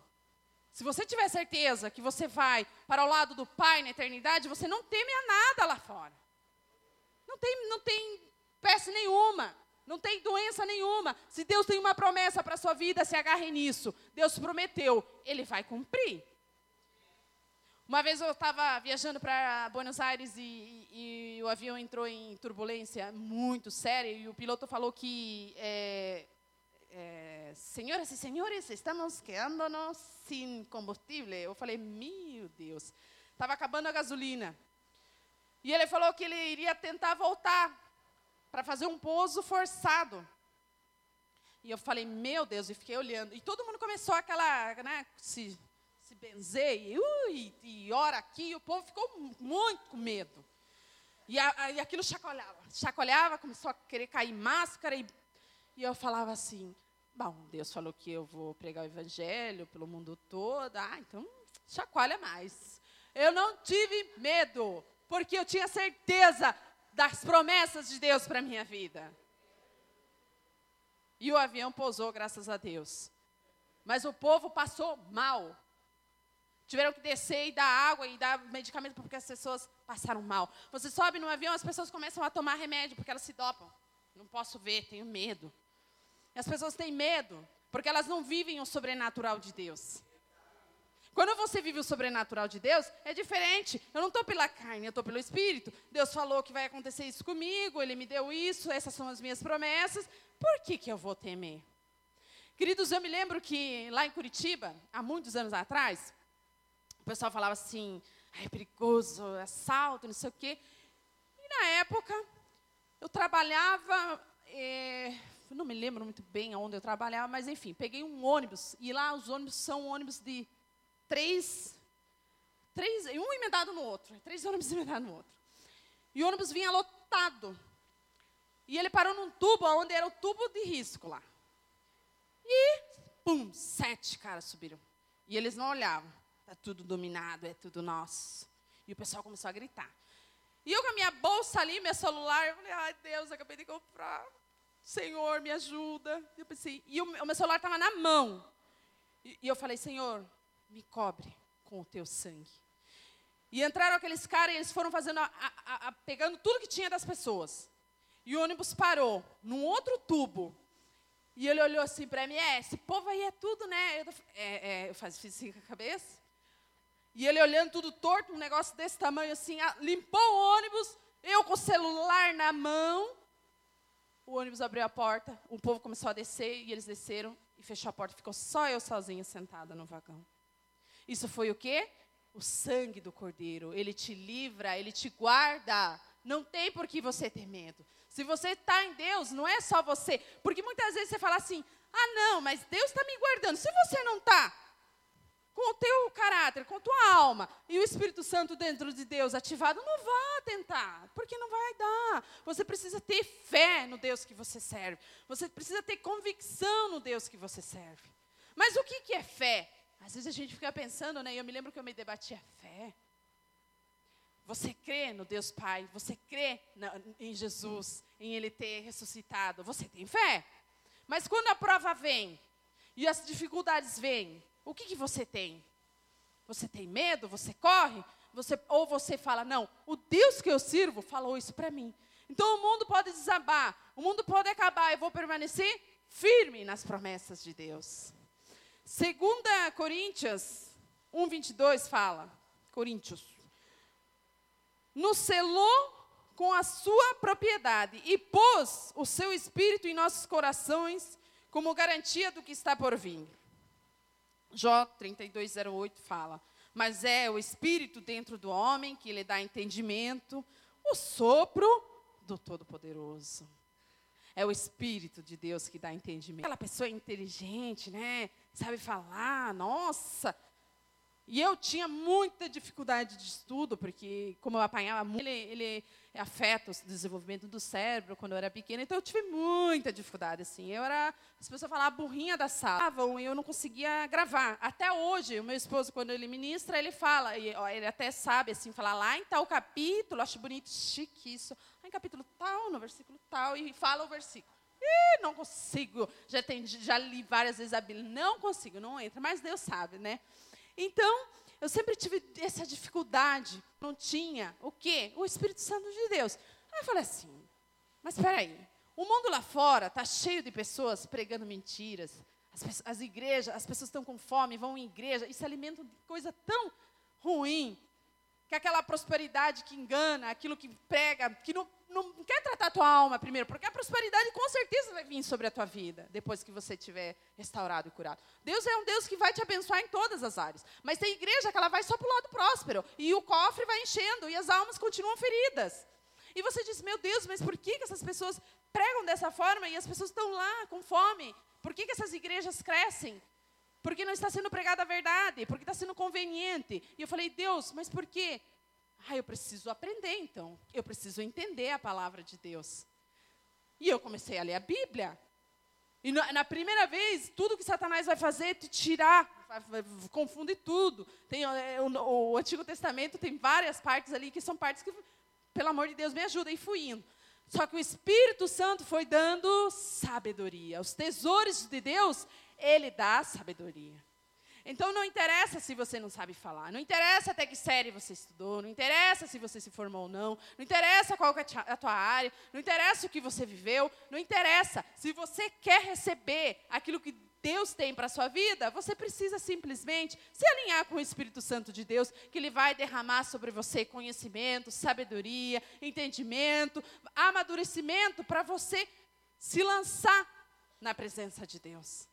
Speaker 1: Se você tiver certeza que você vai para o lado do Pai na eternidade, você não teme a nada lá fora. Não tem, não tem peça nenhuma. Não tem doença nenhuma. Se Deus tem uma promessa para a sua vida, se agarre nisso. Deus prometeu, Ele vai cumprir. Uma vez eu estava viajando para Buenos Aires e, e, e, o avião entrou em turbulência muito séria e o piloto falou que, é, é, senhoras e senhores, estamos quedando-nos sem combustível. Eu falei, meu Deus, estava acabando a gasolina. E ele falou que ele iria tentar voltar para fazer um pouso forçado. E eu falei, meu Deus, e fiquei olhando. E todo mundo começou aquela, né, se, se benzer, e, e, e ora aqui, e o povo ficou muito com medo. E, a, e aquilo chacoalhava, chacoalhava, começou a querer cair máscara, e, e eu falava assim, bom, Deus falou que eu vou pregar o evangelho pelo mundo todo, ah, então chacoalha mais. Eu não tive medo, porque eu tinha certeza das promessas de Deus para minha vida. E o avião pousou, graças a Deus. Mas o povo passou mal. Tiveram que descer e dar água e dar medicamento porque as pessoas passaram mal. Você sobe no avião, as pessoas começam a tomar remédio porque elas se dopam. Não posso ver, tenho medo. As pessoas têm medo porque elas não vivem o sobrenatural de Deus. Quando você vive o sobrenatural de Deus, é diferente. Eu não estou pela carne, eu estou pelo Espírito. Deus falou que vai acontecer isso comigo, Ele me deu isso, essas são as minhas promessas. Por que, que eu vou temer? Queridos, eu me lembro que lá em Curitiba, há muitos anos atrás, o pessoal falava assim, é perigoso, assalto, não sei o quê. E na época, eu trabalhava, é, não me lembro muito bem onde eu trabalhava, mas enfim, peguei um ônibus, e lá os ônibus são ônibus de três, três, um emendado no outro, três ônibus emendados no outro. E o ônibus vinha lotado. E ele parou num tubo onde era o tubo de risco lá. E, pum, sete caras subiram. E eles não olhavam. Está tudo dominado, é tudo nosso. E o pessoal começou a gritar. E eu com a minha bolsa ali, meu celular, eu falei, ai Deus, acabei de comprar. Senhor, me ajuda. Eu pensei, e o, meu celular estava na mão. E, e eu falei, Senhor, me cobre com o teu sangue. E entraram aqueles caras e eles foram fazendo, a, a, a, pegando tudo que tinha das pessoas. E o ônibus parou num outro tubo. E ele olhou assim para mim, é, esse povo aí é tudo, né? Eu, é, é, eu fiz assim com a cabeça. E ele olhando tudo torto, um negócio desse tamanho assim, limpou o ônibus, eu com o celular na mão. O ônibus abriu a porta, o povo começou a descer e eles desceram e fechou a porta. Ficou só eu sozinha sentada no vagão. Isso foi o quê? O sangue do Cordeiro. Ele te livra, ele te guarda. Não tem por que você ter medo. Se você está em Deus, não é só você. Porque muitas vezes você fala assim: ah, não, mas Deus está me guardando. Se você não está com o teu caráter, com a tua alma e o Espírito Santo dentro de Deus ativado, não vá tentar, porque não vai dar. Você precisa ter fé no Deus que você serve. Você precisa ter convicção no Deus que você serve. Mas o que, que é fé? Às vezes a gente fica pensando, né? Eu me lembro que eu me debatia fé. Você crê no Deus Pai, você crê na, em Jesus, em Ele ter ressuscitado, você tem fé. Mas quando a prova vem e as dificuldades vêm, o que, que você tem? Você tem medo? Você corre? Você, ou você fala, não, o Deus que eu sirvo falou isso para mim. Então o mundo pode desabar, o mundo pode acabar, eu vou permanecer firme nas promessas de Deus. Segunda Coríntios 1, 22 fala, Coríntios, nos selou com a sua propriedade e pôs o seu espírito em nossos corações como garantia do que está por vir. Jó 32:08 fala: "Mas é o espírito dentro do homem que lhe dá entendimento, o sopro do Todo-Poderoso." É o Espírito de Deus que dá entendimento. Aquela pessoa inteligente, né? Sabe falar, nossa. E eu tinha muita dificuldade de estudo, porque como eu apanhava muito, ele, ele afeta o desenvolvimento do cérebro quando eu era pequena, então eu tive muita dificuldade, assim. Eu era, as pessoas falavam, burrinha da sala, e eu não conseguia gravar. Até hoje, o meu esposo, quando ele ministra, ele fala, e, ó, ele até sabe, assim, falar lá em tal capítulo, acho bonito, chique isso, em capítulo tal, no versículo tal, e fala o versículo. Ih, não consigo. Já, tem, já li várias vezes a Bíblia. Não consigo, não entra. Mas Deus sabe, né? Então, eu sempre tive essa dificuldade. Não tinha o quê? O Espírito Santo de Deus. Aí eu falei assim, mas espera aí. O mundo lá fora está cheio de pessoas pregando mentiras. As, as igrejas, as pessoas estão com fome, vão em igreja e se alimentam de coisa tão ruim que aquela prosperidade que engana, aquilo que prega, que não, não quer tratar a tua alma primeiro, porque a prosperidade com certeza vai vir sobre a tua vida, depois que você estiver restaurado e curado. Deus é um Deus que vai te abençoar em todas as áreas. Mas tem igreja que ela vai só para o lado próspero, e o cofre vai enchendo, e as almas continuam feridas. E você diz, meu Deus, mas por que, que essas pessoas pregam dessa forma e as pessoas estão lá com fome? Por que, que essas igrejas crescem? Porque não está sendo pregada a verdade, porque está sendo conveniente. E eu falei, Deus, mas por quê? Ah, eu preciso aprender então. Eu preciso entender a palavra de Deus. E eu comecei a ler a Bíblia. E na, na primeira vez, tudo que Satanás vai fazer é te tirar, confunde tudo. Tem, é, o, o, Antigo Testamento tem várias partes ali que são partes que, pelo amor de Deus, me ajudam. E fui indo. Só que o Espírito Santo foi dando sabedoria. Os tesouros de Deus, Ele dá sabedoria. Então não interessa se você não sabe falar, não interessa até que série você estudou, não interessa se você se formou ou não, não interessa qual é a tua área, não interessa o que você viveu, não interessa. Se você quer receber aquilo que Deus tem para a sua vida, você precisa simplesmente se alinhar com o Espírito Santo de Deus, que Ele vai derramar sobre você conhecimento, sabedoria, entendimento, amadurecimento para você se lançar na presença de Deus.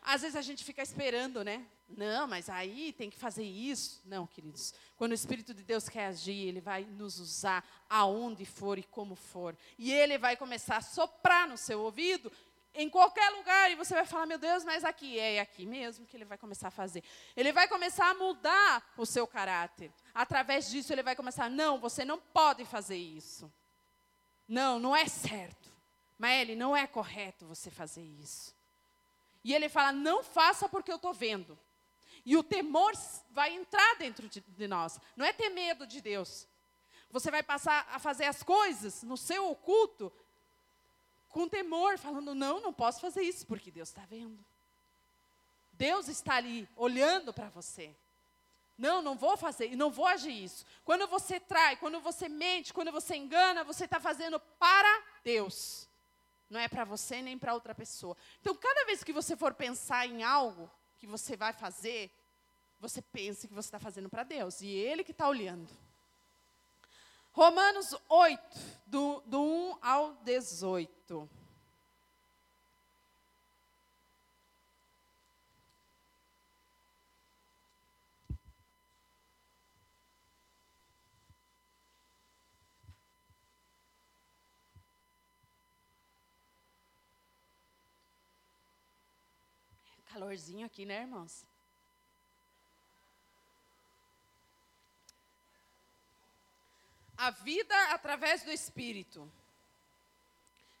Speaker 1: Às vezes a gente fica esperando, né? Não, mas aí tem que fazer isso. Não, queridos. Quando o Espírito de Deus quer agir, Ele vai nos usar aonde for e como for. E Ele vai começar a soprar no seu ouvido em qualquer lugar e você vai falar, meu Deus, mas aqui é aqui mesmo que ele vai começar a fazer. Ele vai começar a mudar o seu caráter. Através disso ele vai começar, não, você não pode fazer isso. Não, não é certo. Mas ele não é correto você fazer isso. E ele fala: não faça porque eu estou vendo. E o temor vai entrar dentro de, de, nós. Não é ter medo de Deus. Você vai passar a fazer as coisas no seu oculto com temor, falando: não, não posso fazer isso porque Deus está vendo. Deus está ali olhando para você. Não, não vou fazer e não vou agir isso. Quando você trai, quando você mente, quando você engana, você está fazendo para Deus. Não é para você nem para outra pessoa. Então, cada vez que você for pensar em algo que você vai fazer, você pense que você está fazendo para Deus. E Ele que está olhando. Romanos 8, do, do 1 ao 18. Calorzinho aqui, né, irmãos? A vida através do Espírito.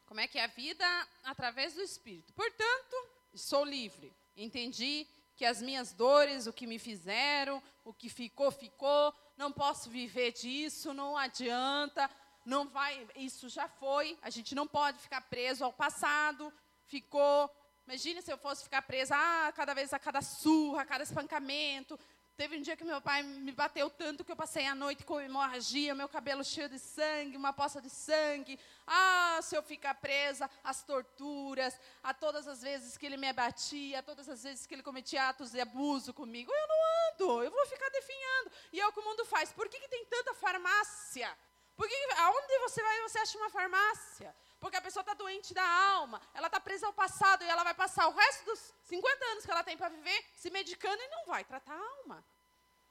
Speaker 1: Como é que é a vida através do Espírito? Portanto, sou livre. Entendi que as minhas dores, o que me fizeram, o que ficou, ficou. Não posso viver disso, não adianta. Não vai, isso já foi. A gente não pode ficar preso ao passado. Ficou, Imagine se eu fosse ficar presa ah, cada vez a cada surra, a cada espancamento. Teve um dia que meu pai me bateu tanto que eu passei a noite com hemorragia, meu cabelo cheio de sangue, uma poça de sangue. Ah, se eu ficar presa às torturas, a todas as vezes que ele me abatia, a todas as vezes que ele cometia atos de abuso comigo. Eu não ando, eu vou ficar definhando. E é o que o mundo faz. Por que, que tem tanta farmácia? Por que, aonde você vai você acha uma farmácia? Porque a pessoa está doente da alma, ela está presa ao passado e ela vai passar o resto dos 50 anos que ela tem para viver se medicando e não vai tratar a alma.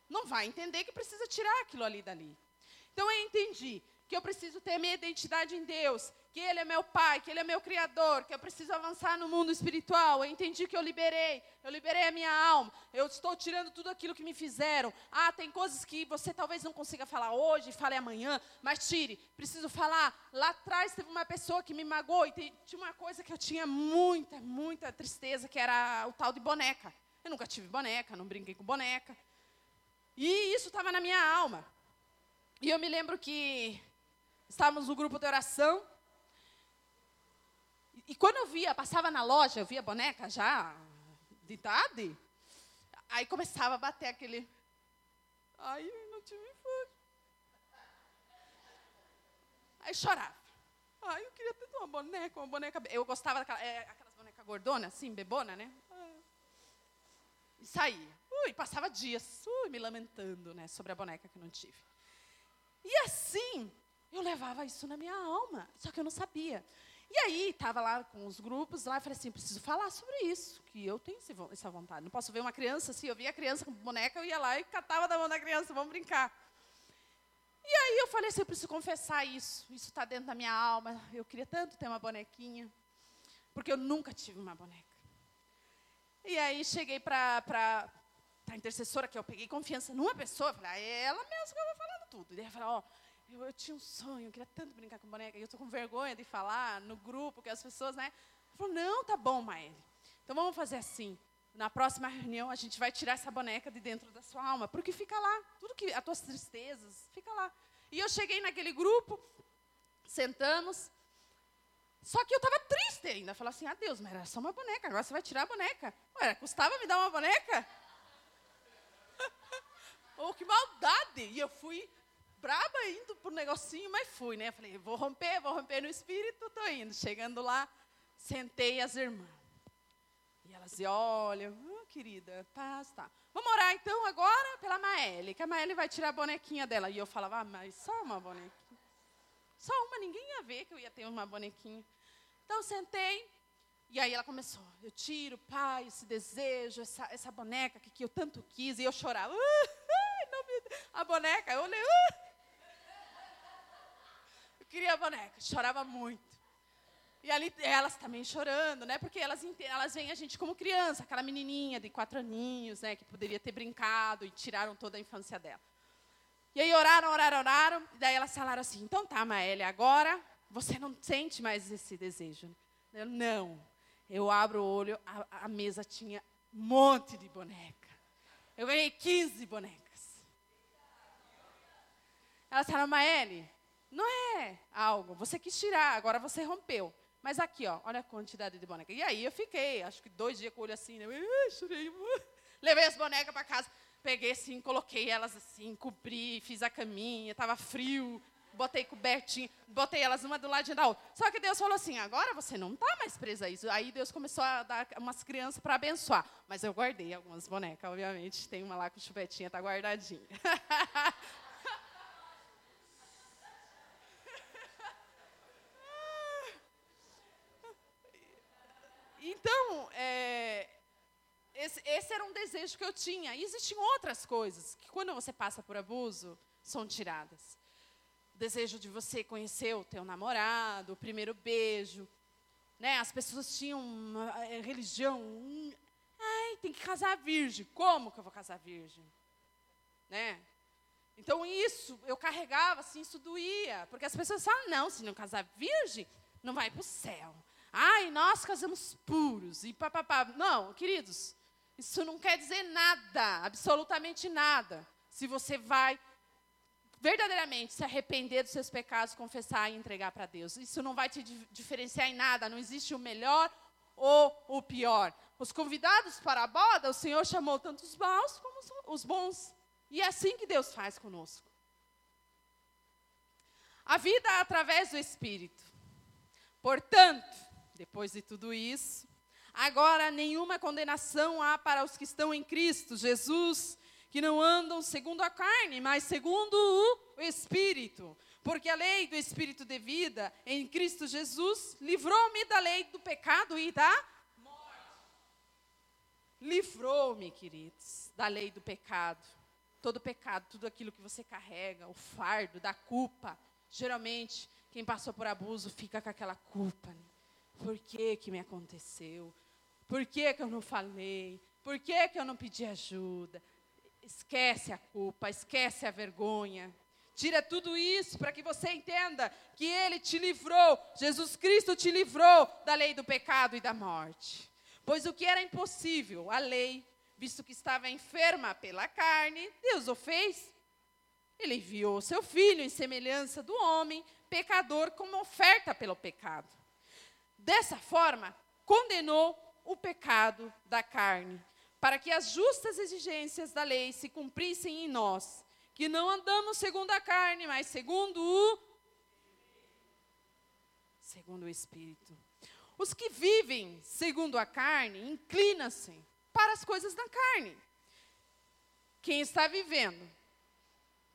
Speaker 1: Não vai entender que precisa tirar aquilo ali dali. Então eu entendi que eu preciso ter minha identidade em Deus, que Ele é meu Pai, que Ele é meu Criador, que eu preciso avançar no mundo espiritual. Eu entendi que eu liberei, eu liberei a minha alma, eu estou tirando tudo aquilo que me fizeram. Ah, tem coisas que você talvez não consiga falar hoje, fale amanhã, mas tire, preciso falar. Lá atrás teve uma pessoa que me magoou e tinha uma coisa que eu tinha muita, muita tristeza, que era o tal de boneca. Eu nunca tive boneca, não brinquei com boneca. E isso estava na minha alma. E eu me lembro que estávamos no grupo de oração. E, quando eu via, passava na loja, eu via boneca já de idade. Aí começava a bater aquele. Ai, eu não tive infância. Aí chorava. Ai, eu queria ter uma boneca, uma boneca. Eu gostava daquelas é, bonecas gordonas, assim, bebona, né? E saía. Ui, passava dias, ui, me lamentando, né, sobre a boneca que não tive. E assim, eu levava isso na minha alma, só que eu não sabia. E aí, estava lá com os grupos, lá, falei assim, preciso falar sobre isso, que eu tenho essa vontade. Não posso ver uma criança assim, eu via a criança com boneca, eu ia lá e catava da mão da criança, vamos brincar. E aí eu falei assim, eu preciso confessar isso, isso está dentro da minha alma, eu queria tanto ter uma bonequinha, porque eu nunca tive uma boneca. E aí cheguei para a intercessora, que eu peguei confiança numa pessoa, falei, ah, é ela mesma que eu vou falando tudo. E ela falou, ó, oh, eu, eu tinha um sonho, eu queria tanto brincar com boneca, e eu estou com vergonha de falar no grupo, que as pessoas, né? Falou, não, tá bom, Maeli. Então vamos fazer assim. Na próxima reunião a gente vai tirar essa boneca de dentro da sua alma, porque fica lá, tudo que as tuas tristezas, fica lá. E eu cheguei naquele grupo, sentamos, Só que eu estava triste ainda. Falei assim, ah, Deus, mas era só uma boneca, agora você vai tirar a boneca. Ué, custava me dar uma boneca? oh, que maldade! E eu fui braba indo pro negocinho, mas fui, né? Falei, vou romper, vou romper no espírito, tô indo. Chegando lá, sentei as irmãs. E elas diziam, olha, oh, querida, paz, tá. Vamos orar então agora pela Maeli, que a Maeli vai tirar a bonequinha dela. E eu falava, ah, mas só uma bonequinha. Só uma, ninguém ia ver que eu ia ter uma bonequinha. Então, sentei, e aí ela começou, eu tiro, pai, esse desejo, essa, essa boneca que, que eu tanto quis, e eu chorava. Uh, uh. A boneca, eu olhei, uh. Queria a boneca, chorava muito. E ali, elas também chorando, né? Porque elas, elas veem a gente como criança, aquela menininha de quatro aninhos, né? Que poderia ter brincado e tiraram toda a infância dela. E aí oraram, oraram, oraram. E daí elas falaram assim, então tá, Maélia, agora você não sente mais esse desejo. Eu, não. Eu abro o olho, a, a mesa tinha um monte de boneca. Eu ganhei 15 bonecas. Elas falaram, Maeli, não é algo, você quis tirar, agora você rompeu. Mas aqui, ó, olha a quantidade de boneca. E aí eu fiquei, acho que dois dias com o olho assim, né? Eu, chorei. Levei as bonecas para casa, peguei assim, coloquei elas assim, cobri, fiz a caminha, estava frio botei cobertinho, botei elas uma do lado da outra. Só que Deus falou assim: agora você não está mais presa a isso. Aí Deus começou a dar umas crianças para abençoar. Mas eu guardei algumas bonecas, obviamente. Tem uma lá com chupetinha, está guardadinha. então, é, esse, era um desejo que eu tinha. E existem outras coisas que, quando você passa por abuso, são tiradas desejo de você conhecer o teu namorado, o primeiro beijo. Né? As pessoas tinham uma eh, religião. Um, ai, tem que casar virgem. Como que eu vou casar virgem? Né? Então isso, eu carregava assim, isso doía. Porque as pessoas falam, não, se não casar virgem, não vai para o céu. Ai, nós casamos puros e papapá. Não, queridos, isso não quer dizer nada, absolutamente nada. Se você vai verdadeiramente se arrepender dos seus pecados, confessar e entregar para Deus. Isso não vai te diferenciar em nada, não existe o melhor ou o pior. Os convidados para a boda, o Senhor chamou tanto os maus como os bons. E é assim que Deus faz conosco. A vida é através do Espírito. Portanto, depois de tudo isso, agora nenhuma condenação há para os que estão em Cristo Jesus, que não andam segundo a carne, mas segundo o Espírito. Porque a lei do Espírito de vida em Cristo Jesus livrou-me da lei do pecado e da morte. Livrou-me, queridos, da lei do pecado. Todo pecado, tudo aquilo que você carrega, o fardo da culpa. Geralmente, quem passou por abuso fica com aquela culpa. Né? Por que, que me aconteceu? Por que, que eu não falei? Por que, que eu não pedi ajuda? Esquece a culpa, esquece a vergonha. Tira tudo isso para que você entenda que Ele te livrou, Jesus Cristo te livrou da lei do pecado e da morte. Pois o que era impossível, a lei, visto que estava enferma pela carne, Deus o fez. Ele enviou seu filho em semelhança do homem, pecador, como oferta pelo pecado. Dessa forma, condenou o pecado da carne para que as justas exigências da lei se cumprissem em nós, que não andamos segundo a carne, mas segundo o segundo o espírito. Os que vivem segundo a carne inclinam-se para as coisas da carne. Quem está vivendo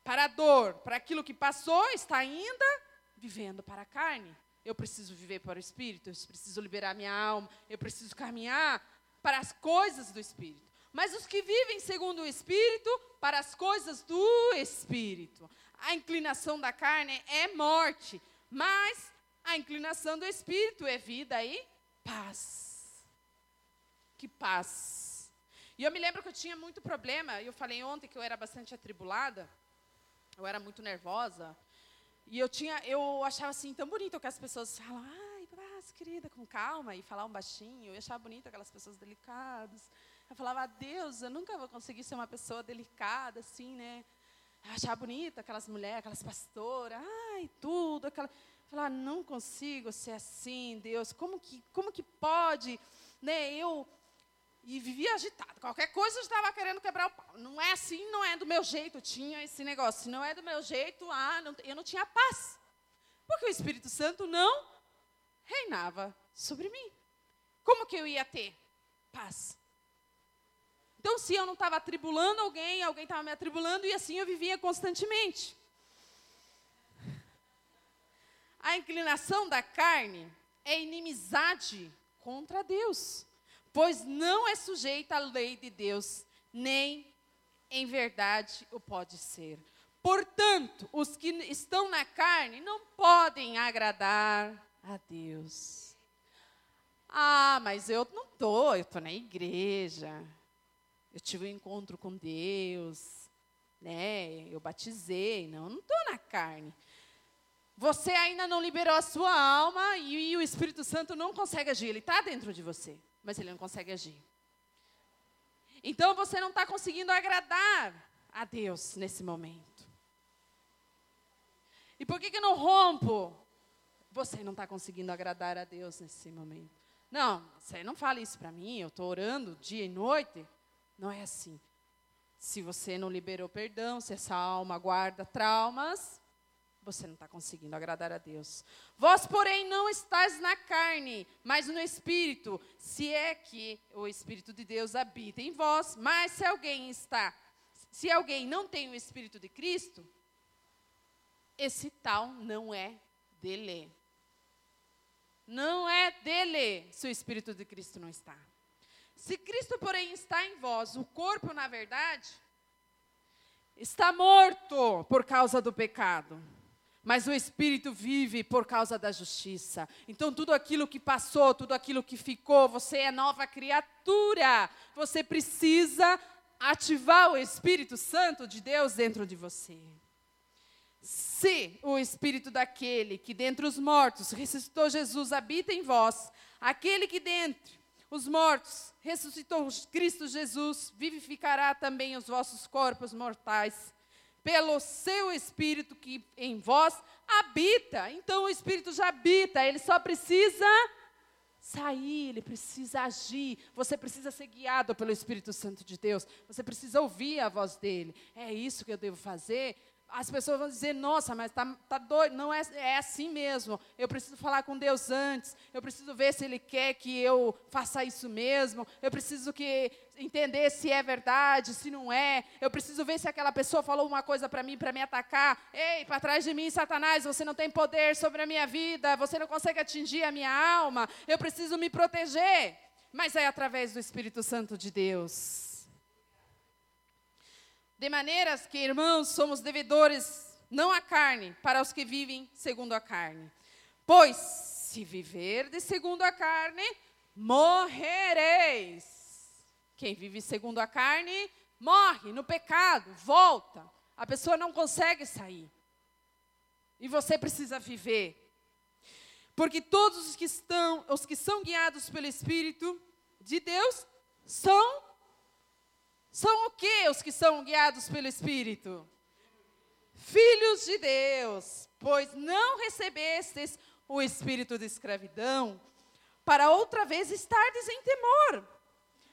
Speaker 1: para a dor, para aquilo que passou, está ainda vivendo para a carne. Eu preciso viver para o espírito, eu preciso liberar minha alma, eu preciso caminhar para as coisas do Espírito. Mas os que vivem segundo o Espírito, para as coisas do Espírito. A inclinação da carne é morte, mas a inclinação do Espírito é vida e paz. Que paz. E eu me lembro que eu tinha muito problema, eu falei ontem que eu era bastante atribulada, eu era muito nervosa, e eu tinha, eu achava assim tão bonito que as pessoas falam, ah, querida, com calma, e falar um baixinho. Eu achava bonito aquelas pessoas delicadas. Eu falava, ah, Deus, eu nunca vou conseguir ser uma pessoa delicada, assim, né? Eu achava bonita aquelas mulheres, aquelas pastoras, ai, tudo. Aquela... Eu Falar, não consigo ser assim, Deus. Como que, como que pode, né? Eu e vivia agitado. Qualquer coisa eu estava querendo quebrar o pau. Não é assim, não é do meu jeito. Tinha esse negócio. Se não é do meu jeito, ah, não, eu não tinha paz. Porque o Espírito Santo não reinava sobre mim. Como que eu ia ter paz? Então, se eu não estava atribulando alguém, alguém estava me atribulando, e assim eu vivia constantemente. A inclinação da carne é inimizade contra Deus, pois não é sujeita à lei de Deus, nem em verdade o pode ser. Portanto, os que estão na carne não podem agradar a Deus. Ah, mas eu não estou, eu estou na igreja eu tive um encontro com Deus, né? Eu batizei, não, não estou na carne. Você ainda não liberou a sua alma e, e o Espírito Santo não consegue agir. Ele está dentro de você, mas ele não consegue agir. Então você não está conseguindo agradar a Deus nesse momento. E por que, que não rompo? Você não está conseguindo agradar a Deus nesse momento. Não, você não fala isso para mim, eu estou orando dia e noite. Não é assim. Se você não liberou perdão, se essa alma guarda traumas, você não está conseguindo agradar a Deus. Vós, porém, não estáis na carne, mas no Espírito, se é que o Espírito de Deus habita em vós. Mas se alguém está, se alguém não tem o Espírito de Cristo, esse tal não é dele. Não é dele se o Espírito de Cristo não está. Se Cristo, porém, está em vós, o corpo, na verdade, está morto por causa do pecado, mas o espírito vive por causa da justiça. Então, tudo aquilo que passou, tudo aquilo que ficou, você é nova criatura. Você precisa ativar o Espírito Santo de Deus dentro de você. Se o espírito daquele que dentre os mortos ressuscitou Jesus habita em vós, aquele que dentre os mortos, ressuscitou Cristo Jesus, vivificará também os vossos corpos mortais, pelo seu Espírito que em vós habita. Então o Espírito já habita, ele só precisa sair, ele precisa agir. Você precisa ser guiado pelo Espírito Santo de Deus. Você precisa ouvir a voz dele. É isso que eu devo fazer? As pessoas vão dizer, nossa, mas está tá doido. Não é, é assim mesmo. Eu preciso falar com Deus antes. Eu preciso ver se Ele quer que eu faça isso mesmo. Eu preciso que entender se é verdade, se não é. Eu preciso ver se aquela pessoa falou uma coisa para mim, para me atacar. Ei, para trás de mim, Satanás, você não tem poder sobre a minha vida. Você não consegue atingir a minha alma. Eu preciso me proteger. Mas é através do Espírito Santo de Deus. De maneiras que, irmãos, somos devedores não à carne, para os que vivem segundo a carne. Pois, se viver de segundo a carne, morrereis. Quem vive segundo a carne, morre no pecado, volta. A pessoa não consegue sair. E você precisa viver. Porque todos os que estão, os que são guiados pelo Espírito de Deus, são são o que os que são guiados pelo Espírito? Filhos de Deus, pois não recebestes o espírito de escravidão, para outra vez estardes em temor,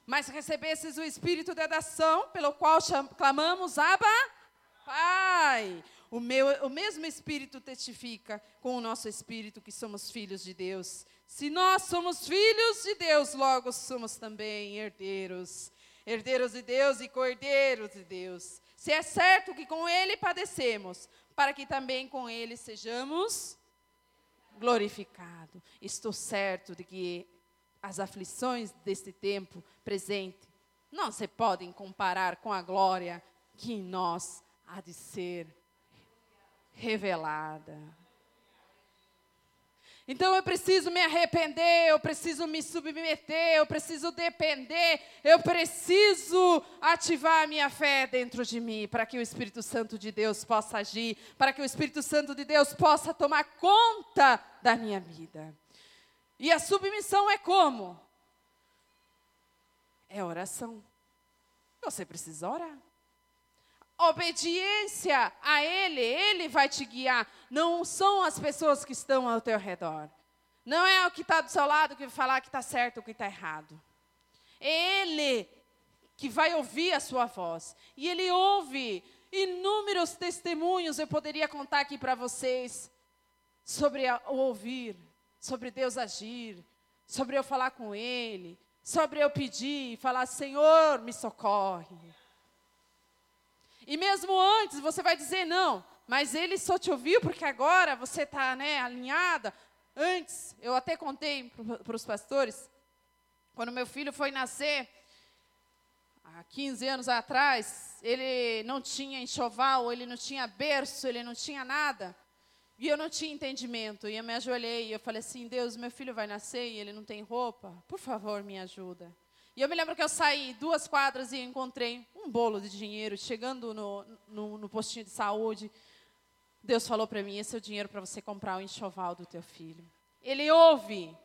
Speaker 1: mas recebestes o espírito de adoção, pelo qual clamamos, Abba, Pai. O, meu, o mesmo Espírito testifica com o nosso Espírito que somos filhos de Deus. Se nós somos filhos de Deus, logo somos também herdeiros herdeiros de Deus e cordeiros de Deus. Se é certo que com ele padecemos, para que também com ele sejamos glorificados. Estou certo de que as aflições deste tempo presente não se podem comparar com a glória que em nós há de ser revelada. Então eu preciso me arrepender, eu preciso me submeter, eu preciso depender, eu preciso ativar a minha fé dentro de mim, para que o Espírito Santo de Deus possa agir, para que o Espírito Santo de Deus possa tomar conta da minha vida. E a submissão é como? É oração. Você precisa orar.
Speaker 2: Obediência a Ele, Ele vai te guiar. Não são as pessoas que estão ao teu redor. Não é o que está do seu lado que vai falar que está certo ou que está errado. É Ele que vai ouvir a sua voz. E Ele ouve. Inúmeros testemunhos eu poderia contar aqui para vocês sobre o ouvir, sobre Deus agir, sobre eu falar com Ele, sobre eu pedir e falar: Senhor, me socorre. E mesmo antes você vai dizer não, mas ele só te ouviu porque agora você está né, alinhada. Antes, eu até contei para os pastores, quando meu filho foi nascer, há 15 anos atrás, ele não tinha enxoval, ele não tinha berço, ele não tinha nada. E eu não tinha entendimento. E eu me ajoelhei e eu falei assim: Deus, meu filho vai nascer e ele não tem roupa. Por favor, me ajuda. E eu me lembro que eu saí duas quadras e encontrei um bolo de dinheiro. Chegando no, no, no postinho de saúde, Deus falou para mim: esse é o dinheiro para você comprar o enxoval do teu filho. Ele ouve.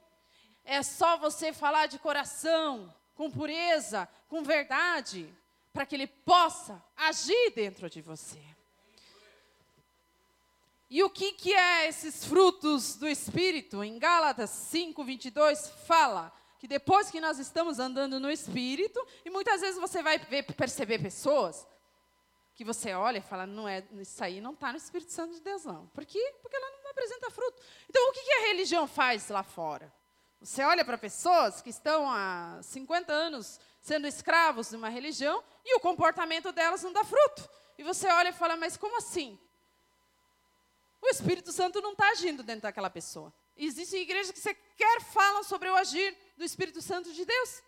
Speaker 2: É só você falar de coração, com pureza, com verdade, para que ele possa agir dentro de você. E o que, que é esses frutos do Espírito? Em Gálatas 5, 22, fala que depois que nós estamos andando no Espírito, e muitas vezes você vai ver, perceber pessoas que você olha e fala, não é, isso aí não está no Espírito Santo de Deus, não. Por quê? Porque ela não apresenta fruto. Então, o que, que a religião faz lá fora? Você olha para pessoas que estão há 50 anos sendo escravos de uma religião e o comportamento delas não dá fruto. E você olha e fala, mas como assim? O Espírito Santo não está agindo dentro daquela pessoa. Existem igrejas que sequer falam sobre o agir do Espírito Santo de Deus.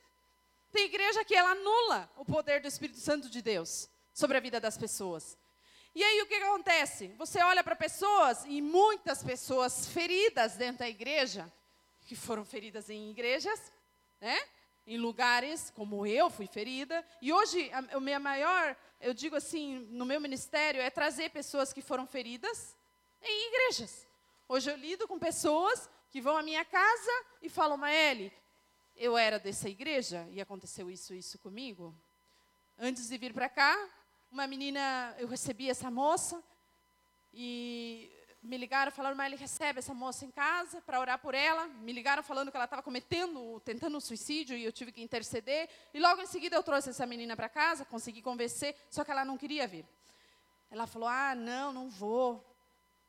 Speaker 2: Tem igreja que ela anula o poder do Espírito Santo de Deus sobre a vida das pessoas. E aí o que acontece? Você olha para pessoas e muitas pessoas feridas dentro da igreja, que foram feridas em igrejas, né? Em lugares como eu fui ferida. E hoje a, a minha maior, eu digo assim, no meu ministério é trazer pessoas que foram feridas em igrejas. Hoje eu lido com pessoas que vão à minha casa e falam, Maeli, eu era dessa igreja e aconteceu isso isso comigo. Antes de vir para cá, uma menina, eu recebi essa moça e me ligaram falando, Maeli, recebe essa moça em casa para orar por ela. Me ligaram falando que ela estava cometendo, tentando um suicídio e eu tive que interceder. E logo em seguida eu trouxe essa menina para casa, consegui convencer, só que ela não queria vir. Ela falou, ah, não, não vou.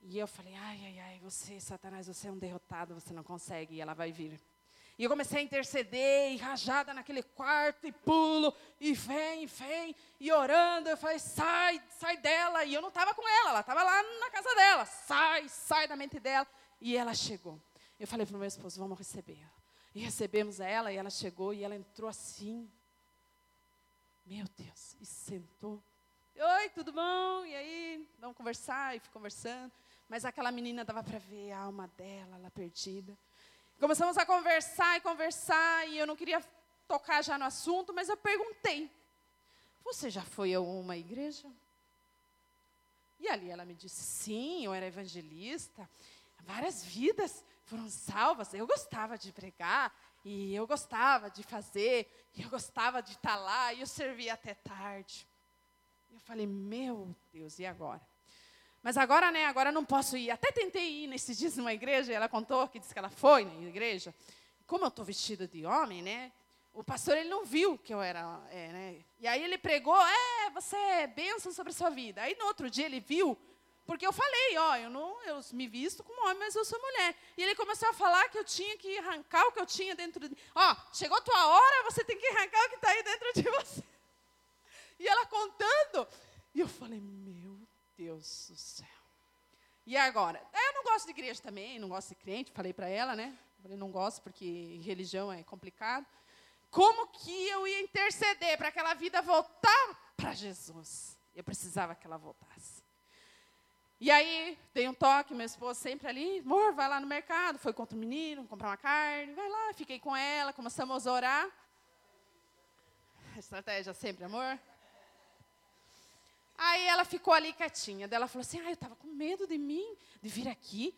Speaker 2: E eu falei, ai, ai, ai, você, Satanás, você é um derrotado, você não consegue, e ela vai vir. E eu comecei a interceder, e rajada naquele quarto, e pulo, e vem, vem, e orando. Eu falei, sai, sai dela. E eu não estava com ela, ela estava lá na casa dela. Sai, sai da mente dela. E ela chegou. Eu falei para o meu esposo, vamos receber. E recebemos ela, e ela chegou, e ela entrou assim. Meu Deus, e sentou. Oi, tudo bom? E aí, vamos conversar? E fui conversando. Mas aquela menina dava para ver a alma dela, ela perdida. Começamos a conversar e conversar, e eu não queria tocar já no assunto, mas eu perguntei: Você já foi a uma igreja? E ali ela me disse: Sim, eu era evangelista. Várias vidas foram salvas. Eu gostava de pregar, e eu gostava de fazer, e eu gostava de estar lá, e eu servia até tarde. Eu falei: Meu Deus, e agora? Mas agora, né, agora não posso ir. Até tentei ir nesses dias numa igreja, e ela contou que disse que ela foi na igreja. Como eu estou vestida de homem, né? O pastor ele não viu que eu era, é, né? E aí ele pregou, é, você é bênção sobre a sua vida. Aí no outro dia ele viu, porque eu falei, ó, eu não, eu me visto como homem, mas eu sou mulher. E ele começou a falar que eu tinha que arrancar o que eu tinha dentro de, ó, chegou a tua hora, você tem que arrancar o que está aí dentro de você. E ela contando, e eu falei, meu Deus do céu. E agora? Eu não gosto de igreja também, não gosto de crente, falei para ela, né? Falei, não gosto porque religião é complicado. Como que eu ia interceder para aquela vida voltar para Jesus? Eu precisava que ela voltasse. E aí, dei um toque, meu esposo sempre ali, amor, vai lá no mercado, foi contra o menino, comprar uma carne, vai lá, fiquei com ela, começamos a orar. Estratégia sempre, amor. Aí ela ficou ali quietinha. Daí ela falou assim: Ah, eu estava com medo de mim, de vir aqui.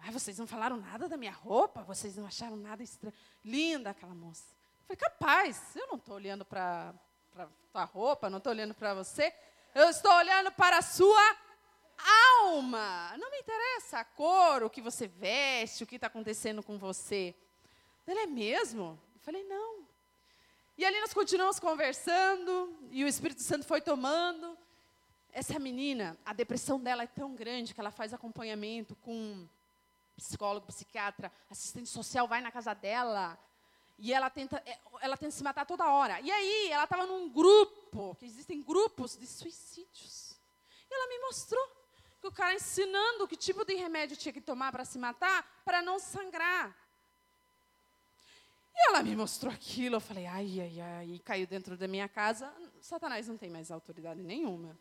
Speaker 2: Ah, vocês não falaram nada da minha roupa? Vocês não acharam nada estranho? Linda aquela moça. Eu falei: Capaz, eu não estou olhando para a tua roupa, não estou olhando para você. Eu estou olhando para a sua alma. Não me interessa a cor, o que você veste, o que está acontecendo com você. Ele é mesmo? Eu falei, não. E ali nós continuamos conversando, e o Espírito Santo foi tomando. Essa menina, a depressão dela é tão grande que ela faz acompanhamento com psicólogo, psiquiatra, assistente social, vai na casa dela. E ela tenta, é, ela tenta se matar toda hora. E aí, ela estava num grupo, que existem grupos de suicídios. E ela me mostrou que o cara ensinando que tipo de remédio tinha que tomar para se matar, para não sangrar. E ela me mostrou aquilo, eu falei, ai, ai, ai, e caiu dentro da minha casa. Satanás não tem mais autoridade nenhuma.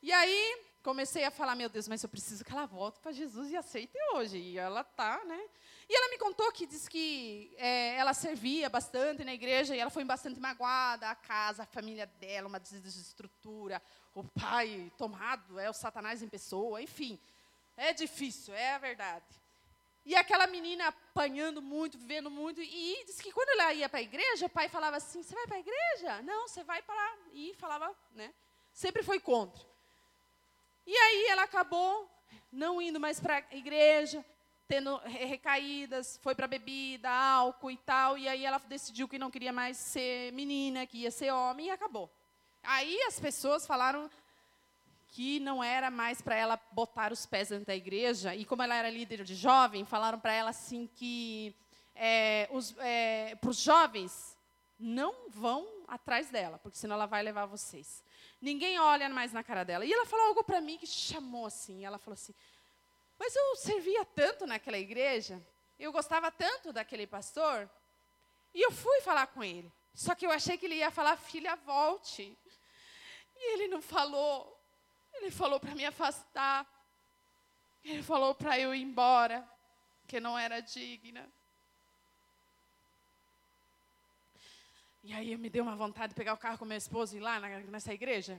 Speaker 2: E aí, comecei a falar, meu Deus, mas eu preciso que ela volte para Jesus e aceite hoje. E ela tá, né? E ela me contou que diz que é, ela servia bastante na igreja e ela foi bastante magoada, a casa, a família dela, uma desestrutura, o pai tomado, é o Satanás em pessoa, enfim. É difícil, é a verdade. E aquela menina apanhando muito, vivendo muito, e diz que quando ela ia para a igreja, o pai falava assim: Você vai para a igreja? Não, você vai para. E falava, né? Sempre foi contra. E aí ela acabou não indo mais para a igreja, tendo recaídas, foi para bebida, álcool e tal, e aí ela decidiu que não queria mais ser menina, que ia ser homem, e acabou. Aí as pessoas falaram que não era mais para ela botar os pés dentro da igreja, e como ela era líder de jovem, falaram para ela assim que é, é, para os jovens não vão atrás dela, porque senão ela vai levar vocês. Ninguém olha mais na cara dela. E ela falou algo para mim que chamou assim. Ela falou assim: Mas eu servia tanto naquela igreja, eu gostava tanto daquele pastor, e eu fui falar com ele. Só que eu achei que ele ia falar: Filha, volte. E ele não falou. Ele falou para me afastar. Ele falou para eu ir embora, que não era digna. E aí me deu uma vontade de pegar o carro com meu esposo e ir lá nessa igreja.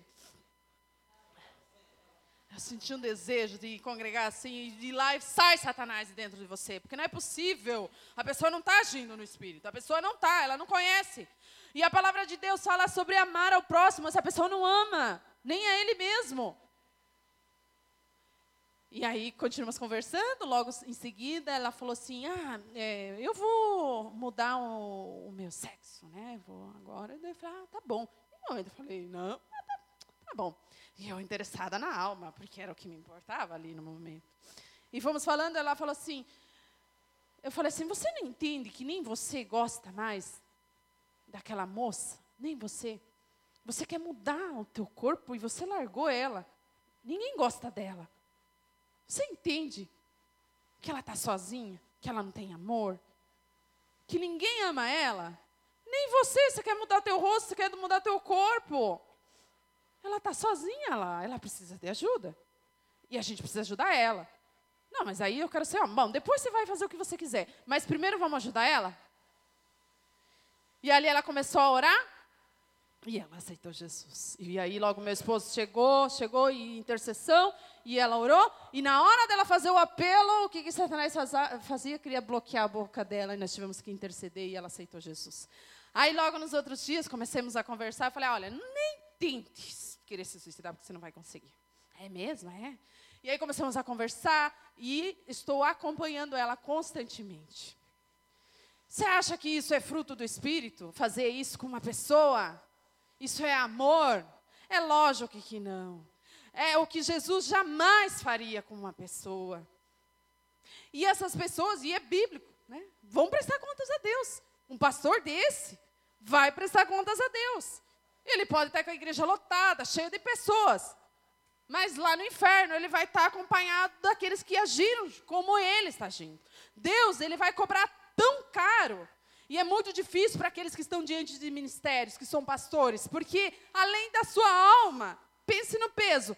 Speaker 2: Eu senti um desejo de congregar assim, de ir lá e sai Satanás dentro de você. Porque não é possível. A pessoa não está agindo no Espírito. A pessoa não está, ela não conhece. E a palavra de Deus fala sobre amar ao próximo. Essa pessoa não ama, nem a ele mesmo. E aí continuamos conversando, logo em seguida ela falou assim, ah, é, eu vou mudar o, o, meu sexo, né? Vou agora. Eu falei, ah, tá bom. E eu falei, não, tá, tá bom. E eu interessada na alma, porque era o que me importava ali no momento. E fomos falando, ela falou assim, eu falei assim, você não entende que nem você gosta mais daquela moça? Nem você. Você quer mudar o teu corpo e você largou ela. Ninguém gosta dela. Você entende que ela está sozinha, que ela não tem amor, que ninguém ama ela? Nem você, você quer mudar teu rosto, você quer mudar teu corpo. Ela está sozinha lá, ela precisa de ajuda. E a gente precisa ajudar ela. Não, mas aí eu quero ser, bom, depois você vai fazer o que você quiser. Mas primeiro vamos ajudar ela? E ali ela começou a orar, e ela aceitou Jesus. E aí logo meu esposo chegou, chegou em intercessão, e ela orou, e na hora dela fazer o apelo, o que, que Satanás fazia? Queria bloquear a boca dela, e nós tivemos que interceder, e ela aceitou Jesus. Aí logo nos outros dias, comecemos a conversar, eu falei, olha, nem tente querer se suicidar, porque você não vai conseguir. É mesmo, é? E aí começamos a conversar, e estou acompanhando ela constantemente. Você acha que isso é fruto do Espírito? Fazer isso com uma pessoa? Isso é amor? É lógico que não. É o que Jesus jamais faria com uma pessoa. E essas pessoas, e é bíblico, né, vão prestar contas a Deus. Um pastor desse vai prestar contas a Deus. Ele pode estar com a igreja lotada, cheia de pessoas. Mas lá no inferno ele vai estar acompanhado daqueles que agiram como ele está agindo. Deus, ele vai cobrar tão caro e é muito difícil para aqueles que estão diante de ministérios, que são pastores, porque além da sua alma, pense no peso,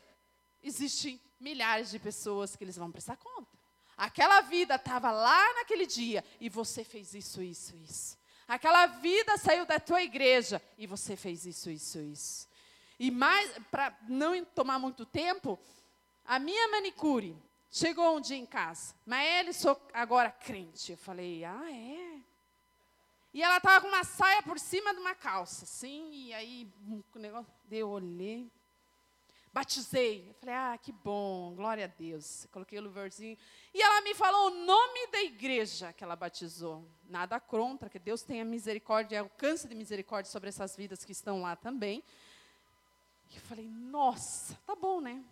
Speaker 2: existem milhares de pessoas que eles vão prestar conta. Aquela vida estava lá naquele dia e você fez isso, isso, isso. Aquela vida saiu da tua igreja e você fez isso, isso, isso. E mais, para não tomar muito tempo, a minha manicure chegou um dia em casa, mas ele sou agora crente. Eu falei, ah, é? E ela estava com uma saia por cima de uma calça, assim, e aí o negócio, eu olhei. batizei. Eu falei, ah, que bom, glória a Deus. Coloquei o louvorzinho. E ela me falou o nome da igreja que ela batizou. Nada contra, que Deus tenha misericórdia, alcance de misericórdia sobre essas vidas que estão lá também. E eu falei, nossa, tá bom, né?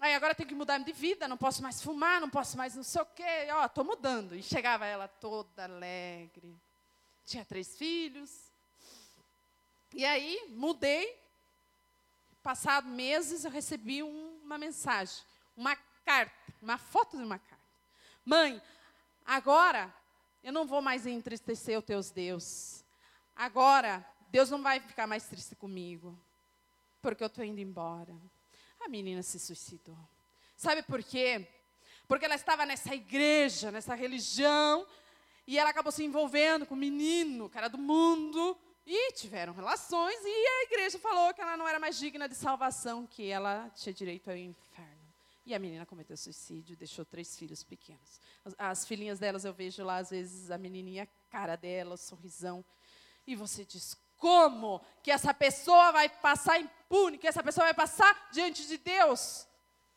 Speaker 2: Aí agora tenho que mudar de vida, não posso mais fumar, não posso mais não sei o quê. Ó, tô mudando. E chegava ela toda alegre. Tinha três filhos. E aí, mudei. Passado meses, eu recebi um, uma mensagem, uma carta, uma foto de uma carta. Mãe, agora eu não vou mais entristecer os teus Deus. Agora, Deus não vai ficar mais triste comigo, porque eu estou indo embora. A menina se suicidou. Sabe por quê? Porque ela estava nessa igreja, nessa religião, e ela acabou se envolvendo com um menino, cara do mundo, e tiveram relações, e a igreja falou que ela não era mais digna de salvação, que ela tinha direito ao inferno. E a menina cometeu suicídio, deixou três filhos pequenos. As, as filhinhas delas eu vejo lá, às vezes, a menininha, a cara dela, o sorrisão. E você diz, como que essa pessoa vai passar impune, que essa pessoa vai passar diante de Deus?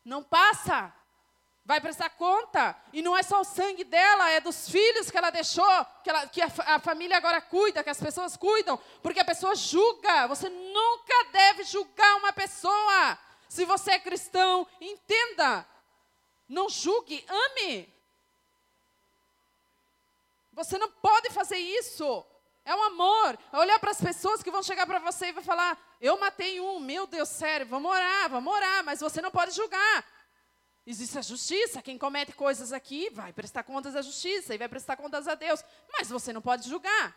Speaker 2: Não passa. Vai prestar conta. E não é só o sangue dela, é dos filhos que ela deixou, que, ela, que a, a família agora cuida, que as pessoas cuidam, porque a pessoa julga. Você nunca deve julgar uma pessoa. Se você é cristão, entenda. Não julgue, ame. Você não pode fazer isso. É um amor. Olhar para as pessoas que vão chegar para você e vai falar: Eu matei um, meu Deus, sério, vamos orar, vamos orar, mas você não pode julgar. Existe a justiça. Quem comete coisas aqui vai prestar contas à justiça e vai prestar contas a Deus, mas você não pode julgar.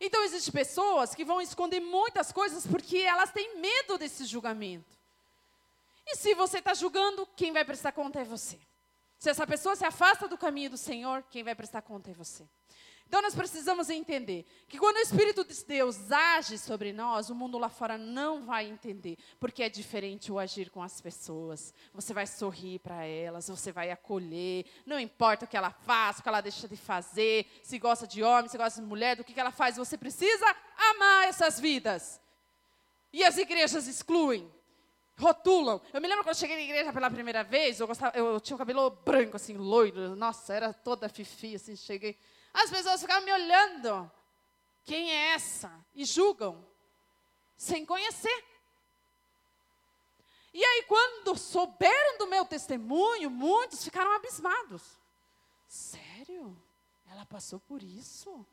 Speaker 2: Então, existem pessoas que vão esconder muitas coisas porque elas têm medo desse julgamento. E se você está julgando, quem vai prestar conta é você. Se essa pessoa se afasta do caminho do Senhor, quem vai prestar conta é você. Então nós precisamos entender que quando o Espírito de Deus age sobre nós, o mundo lá fora não vai entender, porque é diferente o agir com as pessoas. Você vai sorrir para elas, você vai acolher, não importa o que ela faz, o que ela deixa de fazer, se gosta de homem, se gosta de mulher, do que, que ela faz, você precisa amar essas vidas. E as igrejas excluem, rotulam. Eu me lembro quando eu cheguei na igreja pela primeira vez, eu, gostava, eu tinha o cabelo branco, assim, loiro, nossa, era toda fifi, assim, cheguei. As pessoas ficavam me olhando. Quem é essa? E julgam, sem conhecer. E aí, quando souberam do meu testemunho, muitos ficaram abismados. Sério? Ela passou por isso?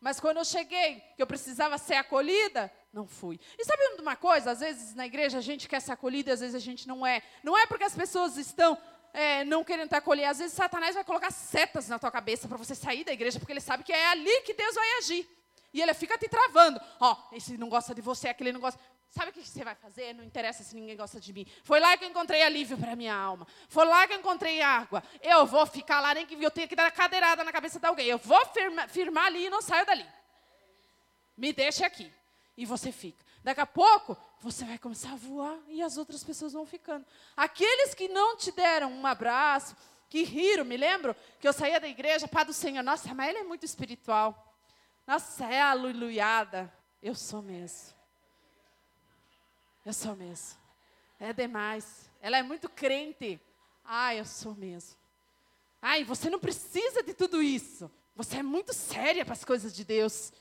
Speaker 2: Mas quando eu cheguei, que eu precisava ser acolhida, não fui. E sabe uma coisa? Às vezes na igreja a gente quer ser acolhida, às vezes a gente não é. Não é porque as pessoas estão é, não querendo te acolher. Às vezes Satanás vai colocar setas na tua cabeça para você sair da igreja, porque ele sabe que é ali que Deus vai agir. E ele fica te travando. Ó, oh, esse não gosta de você, aquele não gosta. Sabe o que você vai fazer? Não interessa se ninguém gosta de mim. Foi lá que eu encontrei alívio para minha alma. Foi lá que eu encontrei água. Eu vou ficar lá, nem que eu tenha que dar cadeirada na cabeça de alguém. Eu vou firma, firmar ali e não saio dali. Me deixe aqui. E você fica. Daqui a pouco, você vai começar a voar e as outras pessoas vão ficando. Aqueles que não te deram um abraço, que riram, me lembro que eu saía da igreja, Pai do Senhor, nossa, mas ele é muito espiritual. Nossa, é aleluiada. Eu sou mesmo. Eu sou mesmo. É demais. Ela é muito crente. Ah, eu sou mesmo. Ai, você não precisa de tudo isso. Você é muito séria para as coisas de Deus.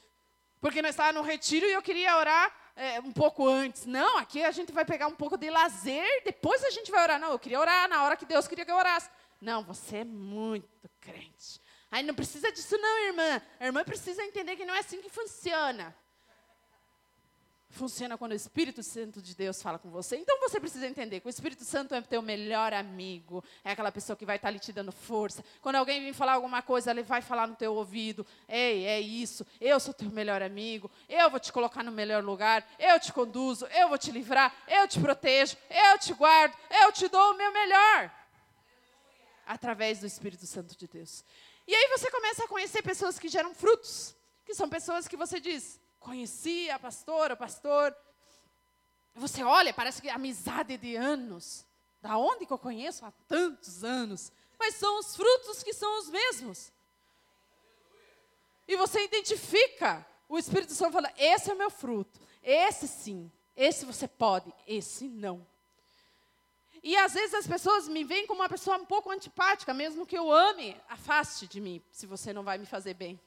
Speaker 2: Porque nós estávamos no retiro e eu queria orar é, um pouco antes. Não, aqui a gente vai pegar um pouco de lazer, depois a gente vai orar. Não, eu queria orar na hora que Deus queria que eu orasse. Não, você é muito crente. Aí não precisa disso não, irmã. A irmã precisa entender que não é assim que funciona funciona quando o Espírito Santo de Deus fala com você. Então você precisa entender que o Espírito Santo é teu melhor amigo, é aquela pessoa que vai estar ali te dando força. Quando alguém vem falar alguma coisa, ele vai falar no teu ouvido: "Ei, é isso. Eu sou teu melhor amigo. Eu vou te colocar no melhor lugar. Eu te conduzo, eu vou te livrar, eu te protejo, eu te guardo, eu te dou o meu melhor." Através do Espírito Santo de Deus. E aí você começa a conhecer pessoas que geram frutos, que são pessoas que você diz: conheci a pastora, o pastor. Você olha, parece que é amizade de anos. Da onde que eu conheço há tantos anos? Mas são os frutos que são os mesmos. E você identifica. O Espírito Santo fala: esse é o meu fruto. Esse sim. Esse você pode, esse não. E às vezes as pessoas me veem como uma pessoa um pouco antipática, mesmo que eu ame, afaste de mim, se você não vai me fazer bem.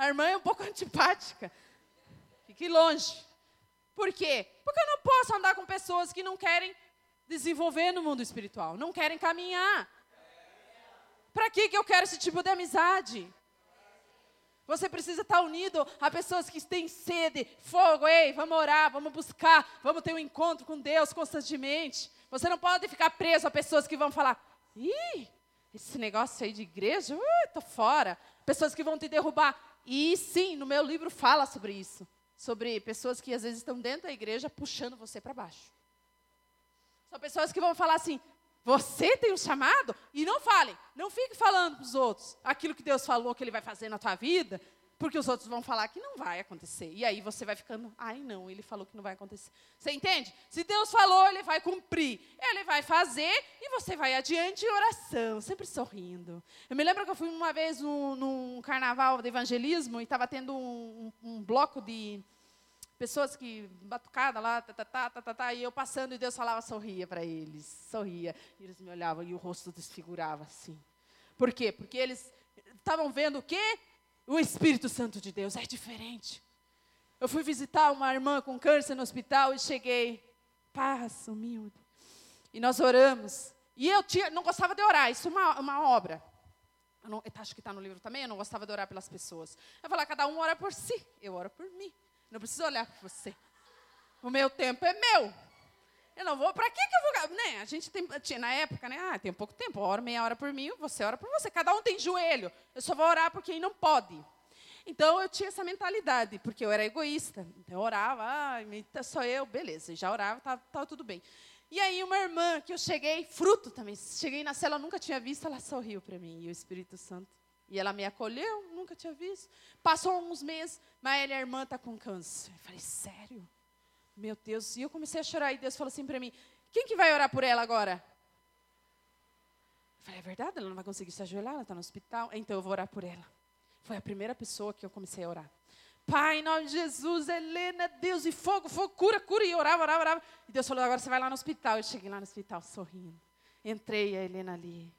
Speaker 2: A irmã é um pouco antipática. Fique longe. Por quê? Porque eu não posso andar com pessoas que não querem desenvolver no mundo espiritual, não querem caminhar. Para que, que eu quero esse tipo de amizade? Você precisa estar unido a pessoas que têm sede, fogo, ei, vamos orar, vamos buscar, vamos ter um encontro com Deus constantemente. Você não pode ficar preso a pessoas que vão falar, ih, esse negócio aí de igreja, uh, tô fora. Pessoas que vão te derrubar. E sim, no meu livro fala sobre isso. Sobre pessoas que às vezes estão dentro da igreja puxando você para baixo. São pessoas que vão falar assim: você tem um chamado? E não falem, não fique falando para os outros aquilo que Deus falou que Ele vai fazer na tua vida, porque os outros vão falar que não vai acontecer. E aí você vai ficando, ai não, Ele falou que não vai acontecer. Você entende? Se Deus falou, Ele vai cumprir. Ele vai fazer e você vai adiante em oração, sempre sorrindo. Eu me lembro que eu fui uma vez num, num carnaval de evangelismo e estava tendo um, um, um bloco de pessoas que batucada lá, tá, tá, tá, tá, tá, tá, e eu passando e Deus falava, sorria para eles, sorria. E eles me olhavam e o rosto desfigurava assim. Por quê? Porque eles estavam vendo o quê? O Espírito Santo de Deus é diferente. Eu fui visitar uma irmã com câncer no hospital e cheguei, paz, humilde. E nós oramos. E eu tinha, não gostava de orar, isso é uma, uma obra. Não, acho que está no livro também, eu não gostava de orar pelas pessoas. Eu falava, cada um ora por si, eu oro por mim. Não preciso olhar para você. O meu tempo é meu. Eu não vou. Para que, que eu vou. Né? A gente tem, tinha na época, né? Ah, tem pouco tempo. Ora meia hora por mim, você ora por você. Cada um tem joelho. Eu só vou orar por quem não pode. Então eu tinha essa mentalidade, porque eu era egoísta. Então eu orava, ah, só eu, beleza. Já orava, tá, tá tudo bem. E aí uma irmã que eu cheguei, fruto também, cheguei na cela, nunca tinha visto, ela sorriu para mim. E o Espírito Santo e ela me acolheu, nunca tinha visto. Passou uns meses, mas a irmã está com câncer. Eu falei, sério? Meu Deus. E eu comecei a chorar e Deus falou assim para mim, quem que vai orar por ela agora? Eu falei, é verdade, ela não vai conseguir se ajoelhar, ela está no hospital. Então eu vou orar por ela. Foi a primeira pessoa que eu comecei a orar. Pai, em nome de Jesus, Helena, Deus e fogo, fogo, cura, cura. E orava, orava, orava. E Deus falou, agora você vai lá no hospital. Eu cheguei lá no hospital sorrindo. Entrei a Helena ali.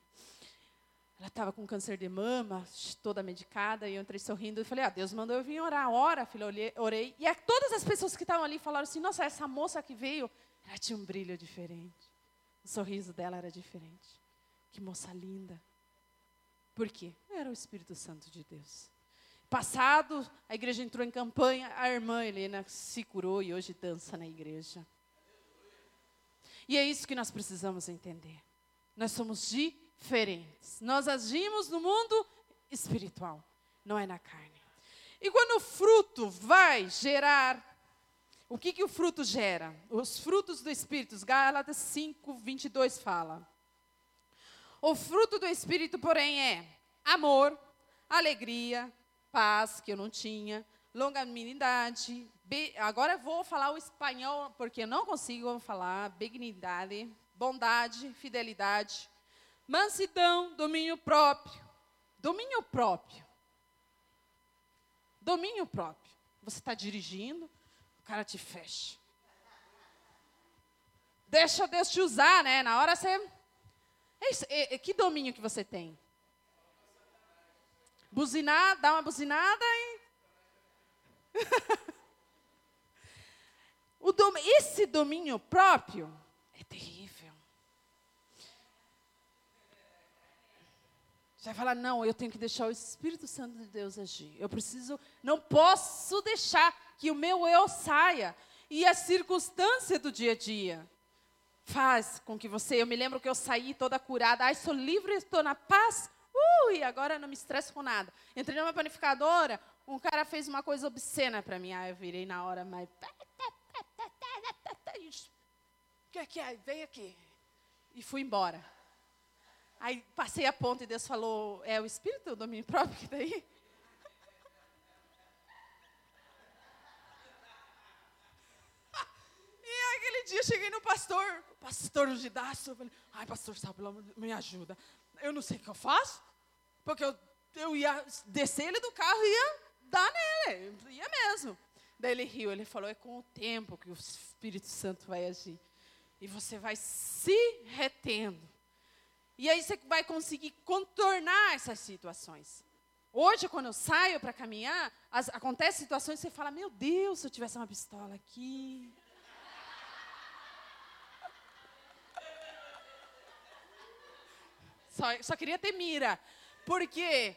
Speaker 2: Ela estava com câncer de mama, toda medicada, e eu entrei sorrindo e falei: Ah, Deus mandou eu vir orar. Ora, filha, orei. E a, todas as pessoas que estavam ali falaram assim: Nossa, essa moça que veio, ela tinha um brilho diferente. O sorriso dela era diferente. Que moça linda. Por quê? Era o Espírito Santo de Deus. Passado, a igreja entrou em campanha, a irmã Helena se curou e hoje dança na igreja. E é isso que nós precisamos entender. Nós somos de diferentes. Nós agimos no mundo espiritual, não é na carne. E quando o fruto vai gerar, o que, que o fruto gera? Os frutos do Espírito, Gálatas 5, 22 fala. O fruto do Espírito, porém, é amor, alegria, paz, que eu não tinha, longanimidade, be... agora vou falar o espanhol, porque eu não consigo falar, benignidade, bondade, fidelidade, Mansidão, domínio próprio. Domínio próprio. Domínio próprio. Você está dirigindo, o cara te fecha. Deixa Deus te usar, né? Na hora você. É, é, que domínio que você tem? Buzinar, dá uma buzinada e. o dom... Esse domínio próprio é terrível. Você vai falar, não, eu tenho que deixar o Espírito Santo de Deus agir. Eu preciso, não posso deixar que o meu eu saia. E a circunstância do dia a dia faz com que você. Eu me lembro que eu saí toda curada. Ai, sou livre, estou na paz. Ui, agora não me estresso com nada. Entrei numa panificadora, um cara fez uma coisa obscena para mim. Ai, eu virei na hora, mas. O que é que é? Vem aqui. E fui embora. Aí passei a ponta e Deus falou: É o espírito, o domínio próprio que está aí? e aquele dia cheguei no pastor, pastor no gidaço. Falei: Ai, pastor, sabe, me ajuda. Eu não sei o que eu faço, porque eu, eu ia descer ele do carro e ia dar nele, ia mesmo. Daí ele riu, ele falou: é com o tempo que o Espírito Santo vai agir. E você vai se retendo. E aí você vai conseguir contornar essas situações. Hoje, quando eu saio para caminhar, as, acontecem situações que você fala: Meu Deus, se eu tivesse uma pistola aqui. Só, só queria ter mira. Porque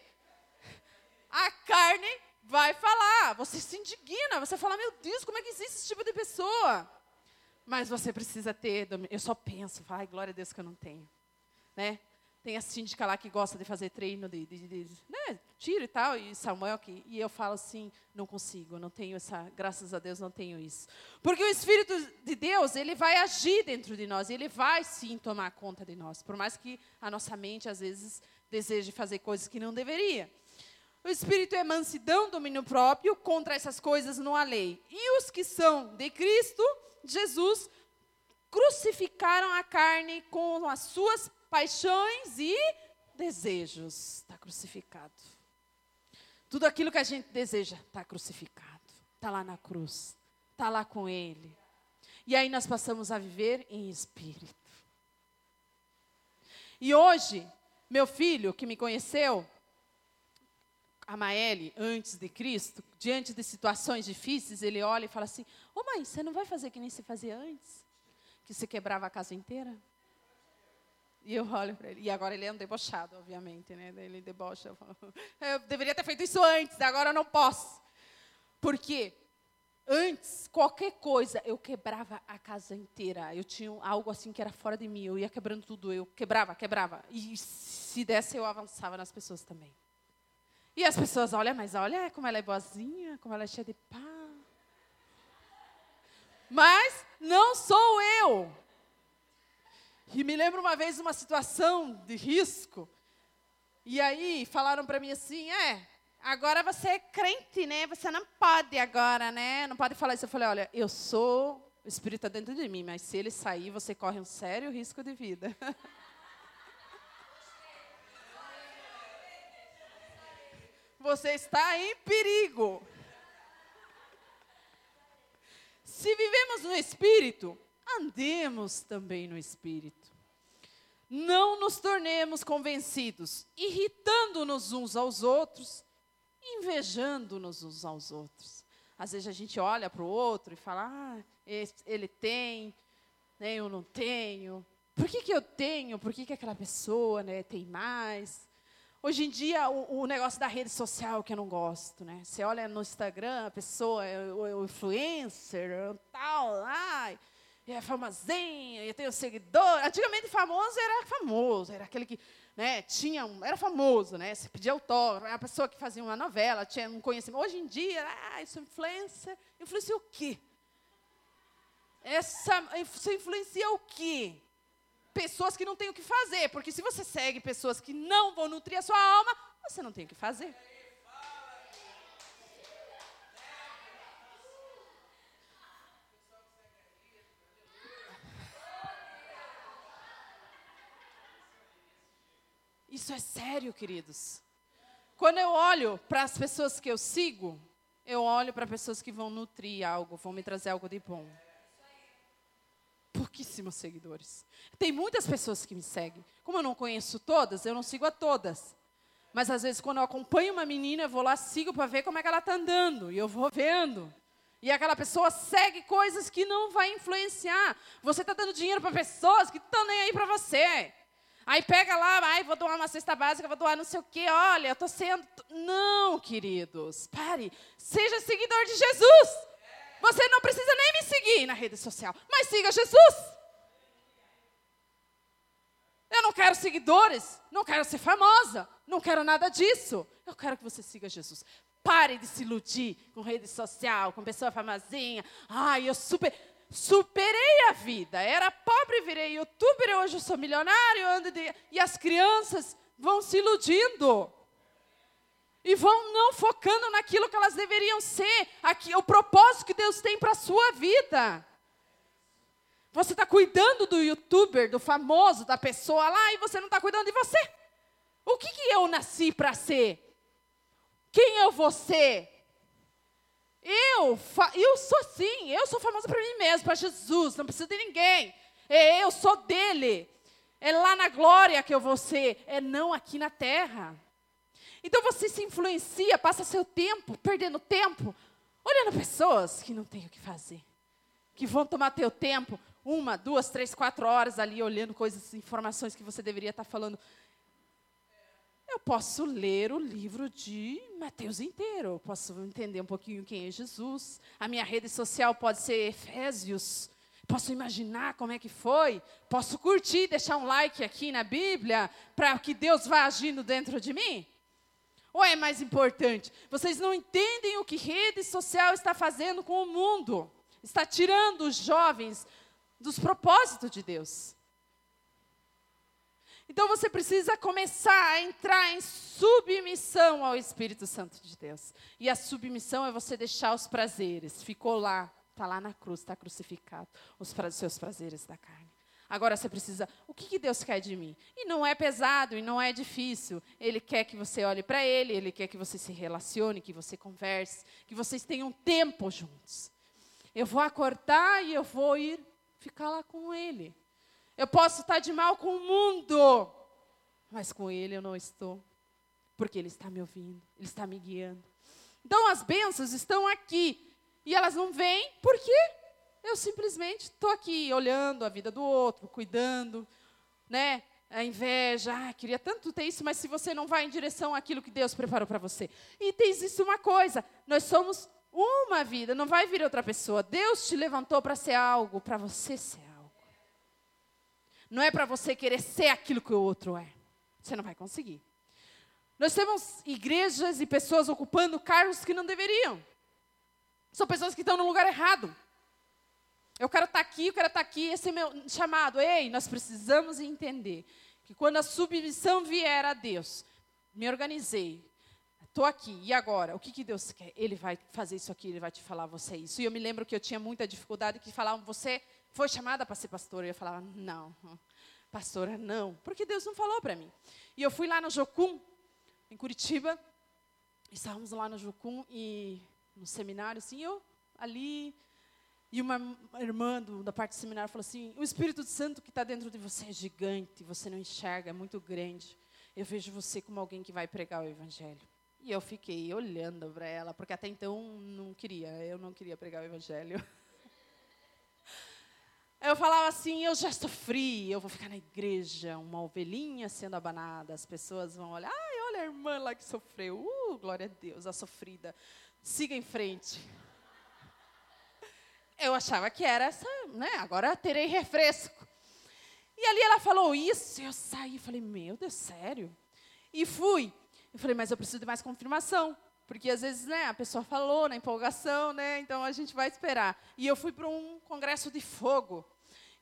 Speaker 2: a carne vai falar, você se indigna, você fala, meu Deus, como é que existe esse tipo de pessoa? Mas você precisa ter, eu só penso, ai, glória a Deus que eu não tenho. Né? Tem a síndica lá que gosta de fazer treino de, de, de, né, tiro e tal, e Samuel, que, e eu falo assim, não consigo, não tenho essa, graças a Deus não tenho isso. Porque o Espírito de Deus, ele vai agir dentro de nós, ele vai sim tomar conta de nós, por mais que a nossa mente às vezes deseje fazer coisas que não deveria. O Espírito é mansidão, domínio próprio, contra essas coisas não há lei. E os que são de Cristo, Jesus, crucificaram a carne com as suas paixões e desejos. Está crucificado. Tudo aquilo que a gente deseja está crucificado. Está lá na cruz. Está lá com Ele. E aí nós passamos a viver em espírito. E hoje, meu filho que me conheceu, a Maeli, antes de Cristo, diante de situações difíceis, ele olha e fala assim: Ô oh, mãe, você não vai fazer que nem se fazia antes? Que você quebrava a casa inteira? E eu olho para ele. E agora ele é um debochado, obviamente, né? Ele debocha. Eu, falo, eu deveria ter feito isso antes, agora eu não posso. Porque antes, qualquer coisa, eu quebrava a casa inteira. Eu tinha algo assim que era fora de mim. Eu ia quebrando tudo. Eu quebrava, quebrava. E se desse, eu avançava nas pessoas também. E as pessoas olham, mas olha como ela é boazinha, como ela é cheia de paz. Mas não sou eu. E me lembro uma vez uma situação de risco. E aí falaram para mim assim: é, agora você é crente, né? Você não pode agora, né? Não pode falar isso. Eu falei: olha, eu sou, o Espírito está dentro de mim, mas se ele sair, você corre um sério risco de vida. você está em perigo. Se vivemos no Espírito, andemos também no Espírito. Não nos tornemos convencidos, irritando-nos uns aos outros, invejando-nos uns aos outros. Às vezes a gente olha para o outro e fala: ah, ele tem, né, eu não tenho. Por que, que eu tenho? Por que, que aquela pessoa né, tem mais? Hoje em dia, o, o, negócio da rede social que eu não gosto, né? Você olha no Instagram, a pessoa, é o, o influencer, tal, ai, é famosinha, eu tenho seguidor. Antigamente famoso era famoso, era aquele que né, tinha um, era famoso, né? Você pedia autógrafo, era a pessoa que fazia uma novela, tinha um conhecimento. Hoje em dia, ah, isso influencia, influencia o quê? Essa, isso influencia o quê? Pessoas que não têm o que fazer, porque se você segue pessoas que não vão nutrir a sua alma, você não tem o que fazer. Isso é sério, queridos. Quando eu olho para as pessoas que eu sigo, eu olho para pessoas que vão nutrir algo, vão me trazer algo de bom. Pouquíssimos seguidores. Tem muitas pessoas que me seguem. Como eu não conheço todas, eu não sigo a todas. Mas às vezes, quando eu acompanho uma menina, eu vou lá, sigo para ver como é que ela está andando. E eu vou vendo. E aquela pessoa segue coisas que não vai influenciar. Você está dando dinheiro para pessoas que estão nem aí para você. Aí pega lá, ai, vou doar uma cesta básica, vou doar não sei o quê, olha, eu estou sendo. Não, queridos, pare. Seja seguidor de Jesus. Você não precisa nem me seguir na rede social, mas siga Jesus. Eu não quero seguidores, não quero ser famosa, não quero nada disso. Eu quero que você siga Jesus. Pare de se iludir com rede social, com pessoa famosinha. Ai, eu super superei a vida. Era pobre, virei youtuber, hoje eu sou milionário, ando de... e as crianças vão se iludindo. E vão não focando naquilo que elas deveriam ser, aqui, o propósito que Deus tem para a sua vida. Você está cuidando do youtuber, do famoso, da pessoa lá, e você não está cuidando de você. O que, que eu nasci para ser? Quem eu vou ser? Eu, eu sou assim, eu sou famosa para mim mesmo, para Jesus, não preciso de ninguém. É, eu sou dele. É lá na glória que eu vou ser, é não aqui na terra. Então você se influencia, passa seu tempo perdendo tempo, olhando pessoas que não têm o que fazer, que vão tomar teu tempo, uma, duas, três, quatro horas ali olhando coisas, informações que você deveria estar falando. Eu posso ler o livro de Mateus inteiro, eu posso entender um pouquinho quem é Jesus. A minha rede social pode ser Efésios. Posso imaginar como é que foi. Posso curtir, deixar um like aqui na Bíblia para que Deus vá agindo dentro de mim. Ou é mais importante? Vocês não entendem o que rede social está fazendo com o mundo. Está tirando os jovens dos propósitos de Deus. Então você precisa começar a entrar em submissão ao Espírito Santo de Deus. E a submissão é você deixar os prazeres. Ficou lá, está lá na cruz, está crucificado, os pra, seus prazeres da carne. Agora você precisa, o que, que Deus quer de mim? E não é pesado, e não é difícil. Ele quer que você olhe para Ele, Ele quer que você se relacione, que você converse, que vocês tenham tempo juntos. Eu vou acordar e eu vou ir ficar lá com Ele. Eu posso estar de mal com o mundo, mas com Ele eu não estou, porque Ele está me ouvindo, Ele está me guiando. Então as bênçãos estão aqui, e elas não vêm porque eu simplesmente estou aqui olhando a vida do outro, cuidando, né? A inveja, ah, queria tanto ter isso, mas se você não vai em direção àquilo que Deus preparou para você. E tem isso uma coisa, nós somos uma vida, não vai vir outra pessoa. Deus te levantou para ser algo, para você ser não é para você querer ser aquilo que o outro é. Você não vai conseguir. Nós temos igrejas e pessoas ocupando cargos que não deveriam. São pessoas que estão no lugar errado. Eu quero estar tá aqui, eu quero estar tá aqui, esse é meu chamado. Ei, nós precisamos entender que quando a submissão vier a Deus, me organizei, estou aqui, e agora? O que, que Deus quer? Ele vai fazer isso aqui, Ele vai te falar, você é isso. E eu me lembro que eu tinha muita dificuldade, que falavam, você foi chamada para ser pastora? Eu falava, não, pastora, não, porque Deus não falou para mim. E eu fui lá no Jocum, em Curitiba, estávamos lá no Jocum e no seminário, assim, eu ali, e uma irmã do, da parte do seminário falou assim: o Espírito Santo que está dentro de você é gigante, você não enxerga, é muito grande. Eu vejo você como alguém que vai pregar o Evangelho. E eu fiquei olhando para ela, porque até então não queria, eu não queria pregar o Evangelho. Eu falava assim, eu já sofri, eu vou ficar na igreja, uma ovelhinha sendo abanada, as pessoas vão olhar, ai, olha a irmã lá que sofreu, uh, glória a Deus, a sofrida, siga em frente. Eu achava que era essa, né, agora terei refresco. E ali ela falou isso, eu saí, falei, meu Deus, sério? E fui. Eu falei, mas eu preciso de mais confirmação. Porque às vezes, né, a pessoa falou na empolgação, né, então a gente vai esperar. E eu fui para um congresso de fogo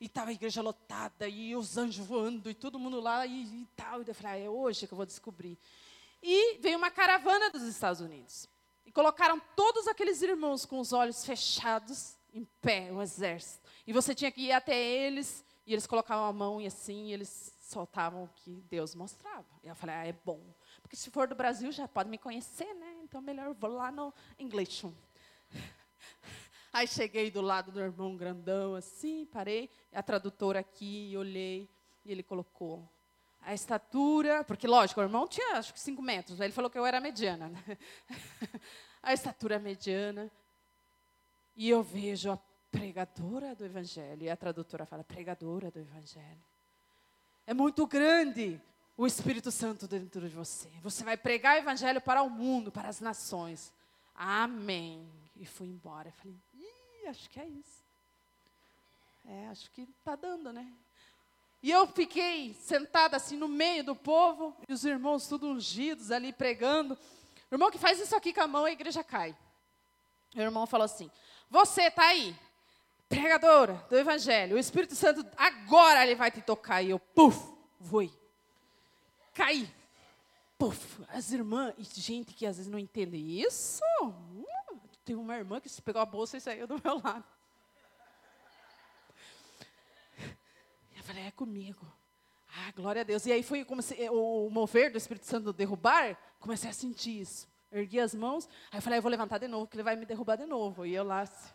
Speaker 2: e estava a igreja lotada, e os anjos voando, e todo mundo lá, e, e tal. E eu falei, ah, é hoje que eu vou descobrir. E veio uma caravana dos Estados Unidos. E colocaram todos aqueles irmãos com os olhos fechados, em pé, um exército. E você tinha que ir até eles, e eles colocavam a mão e assim, e eles soltavam o que Deus mostrava. E eu falei, ah, é bom. Porque se for do Brasil, já pode me conhecer, né? Então, melhor eu vou lá no inglês. Aí cheguei do lado do irmão grandão, assim, parei, a tradutora aqui, olhei, e ele colocou a estatura, porque lógico, o irmão tinha acho que cinco metros, ele falou que eu era mediana. Né? a estatura mediana. E eu vejo a pregadora do Evangelho, e a tradutora fala, pregadora do Evangelho. É muito grande o Espírito Santo dentro de você. Você vai pregar o Evangelho para o mundo, para as nações. Amém. E fui embora. Falei, acho que é isso. É, acho que está dando, né? E eu fiquei sentada assim no meio do povo, e os irmãos tudo ungidos ali pregando. O irmão que faz isso aqui com a mão, a igreja cai. O irmão falou assim: Você está aí, pregadora do Evangelho, o Espírito Santo agora ele vai te tocar. E eu, puf, fui. Caí. Puf. As irmãs, gente que às vezes não entende isso, tem uma irmã que se pegou a bolsa e saiu do meu lado. Eu falei, é comigo. Ah, glória a Deus. E aí foi como se o mover do Espírito Santo derrubar, comecei a sentir isso. Ergui as mãos, aí eu falei, eu vou levantar de novo, que ele vai me derrubar de novo. E eu lá, assim.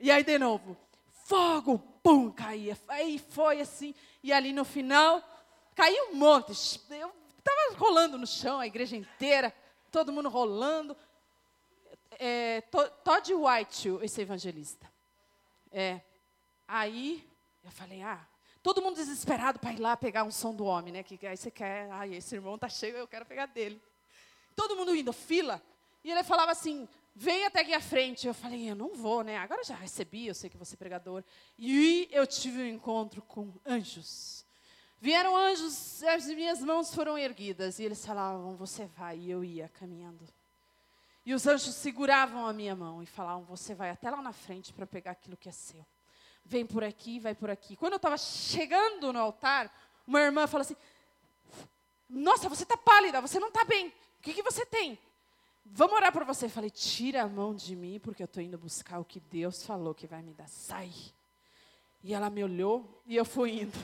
Speaker 2: e aí de novo, fogo, pum, caía. Aí foi assim, e ali no final, caiu um monte. Eu estava rolando no chão, a igreja inteira, todo mundo rolando. É, Todd White, esse evangelista. É, aí eu falei, ah, todo mundo desesperado para ir lá pegar um som do homem, né? Que aí você quer, ai, esse irmão tá cheio, eu quero pegar dele. Todo mundo indo, fila. E ele falava assim: vem até aqui à frente. Eu falei: eu não vou, né? Agora já recebi, eu sei que você é pregador. E eu tive um encontro com anjos. Vieram anjos, as minhas mãos foram erguidas. E eles falavam: você vai. E eu ia caminhando. E os anjos seguravam a minha mão e falavam: você vai até lá na frente para pegar aquilo que é seu. Vem por aqui, vai por aqui. Quando eu estava chegando no altar, uma irmã falou assim: Nossa, você está pálida, você não está bem. O que, que você tem? Vamos orar por você. Eu falei, tira a mão de mim, porque eu estou indo buscar o que Deus falou que vai me dar. Sai. E ela me olhou e eu fui indo.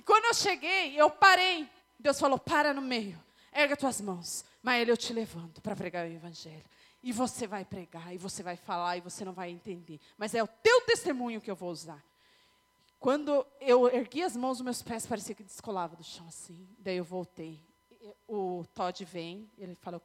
Speaker 2: E quando eu cheguei, eu parei. Deus falou: para no meio, erga tuas mãos. Mas ele eu te levanto para pregar o evangelho. E você vai pregar, e você vai falar, e você não vai entender. Mas é o teu testemunho que eu vou usar. Quando eu ergui as mãos, os meus pés parecia que descolavam do chão assim. Daí eu voltei. O Todd vem, ele falou,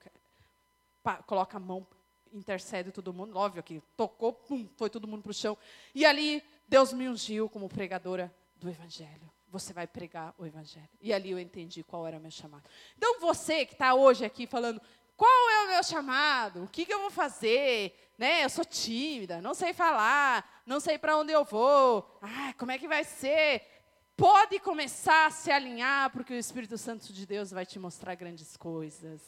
Speaker 2: coloca a mão, intercede todo mundo. Óbvio que tocou, pum, foi todo mundo para o chão. E ali Deus me ungiu como pregadora do Evangelho. Você vai pregar o Evangelho. E ali eu entendi qual era o meu chamado. Então você que está hoje aqui falando, qual é o meu chamado? O que, que eu vou fazer? Né? Eu sou tímida, não sei falar, não sei para onde eu vou. Ah, como é que vai ser? Pode começar a se alinhar, porque o Espírito Santo de Deus vai te mostrar grandes coisas.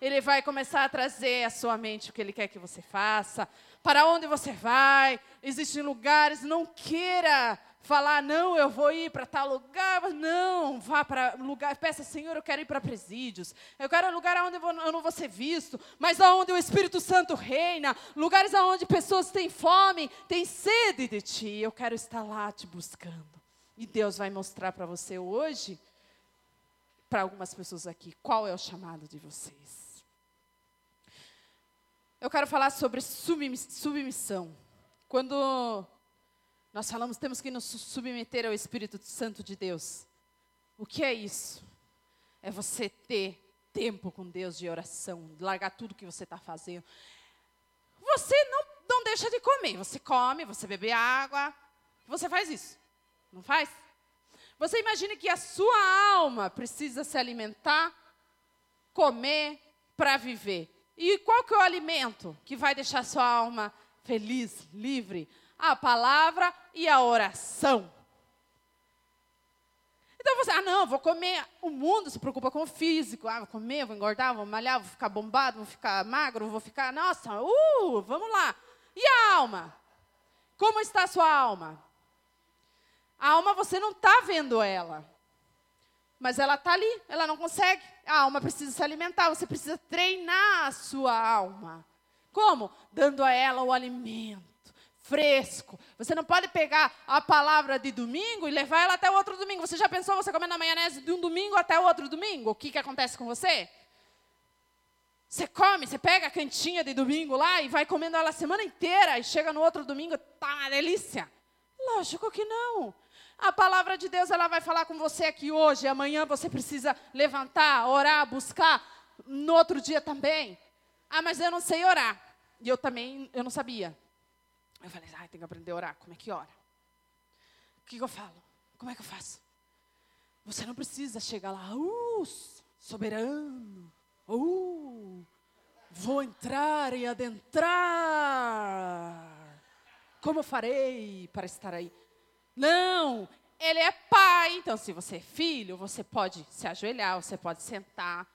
Speaker 2: Ele vai começar a trazer à sua mente o que Ele quer que você faça, para onde você vai. Existem lugares, não queira falar, não, eu vou ir para tal lugar. Não, vá para lugar, peça, Senhor, eu quero ir para presídios. Eu quero lugar onde eu não vou ser visto, mas onde o Espírito Santo reina. Lugares onde pessoas têm fome, têm sede de Ti. Eu quero estar lá te buscando. E Deus vai mostrar para você hoje, para algumas pessoas aqui, qual é o chamado de vocês. Eu quero falar sobre submissão. Quando nós falamos temos que nos submeter ao Espírito Santo de Deus. O que é isso? É você ter tempo com Deus de oração, largar tudo que você está fazendo. Você não, não deixa de comer. Você come, você bebe água. Você faz isso. Não faz? Você imagina que a sua alma precisa se alimentar, comer para viver. E qual que é o alimento que vai deixar sua alma feliz, livre? a palavra e a oração. Então você, ah, não, vou comer. O mundo se preocupa com o físico. Ah, vou comer, vou engordar, vou malhar, vou ficar bombado, vou ficar magro, vou ficar. Nossa, uh, vamos lá. E a alma? Como está a sua alma? A alma você não está vendo ela. Mas ela está ali, ela não consegue. A alma precisa se alimentar, você precisa treinar a sua alma. Como? Dando a ela o alimento fresco. Você não pode pegar a palavra de domingo e levar ela até o outro domingo. Você já pensou você comendo a maionese de um domingo até o outro domingo? O que, que acontece com você? Você come, você pega a cantinha de domingo lá e vai comendo ela a semana inteira e chega no outro domingo, tá uma delícia. Lógico que não. A palavra de Deus ela vai falar com você aqui hoje, amanhã você precisa levantar, orar, buscar, no outro dia também. Ah, mas eu não sei orar. E eu também, eu não sabia. Eu falei, ai, tem que aprender a orar. Como é que ora? O que, que eu falo? Como é que eu faço? Você não precisa chegar lá, uh, soberano, uh, vou entrar e adentrar. Como farei para estar aí? Não, ele é pai. Então, se você é filho, você pode se ajoelhar, você pode sentar,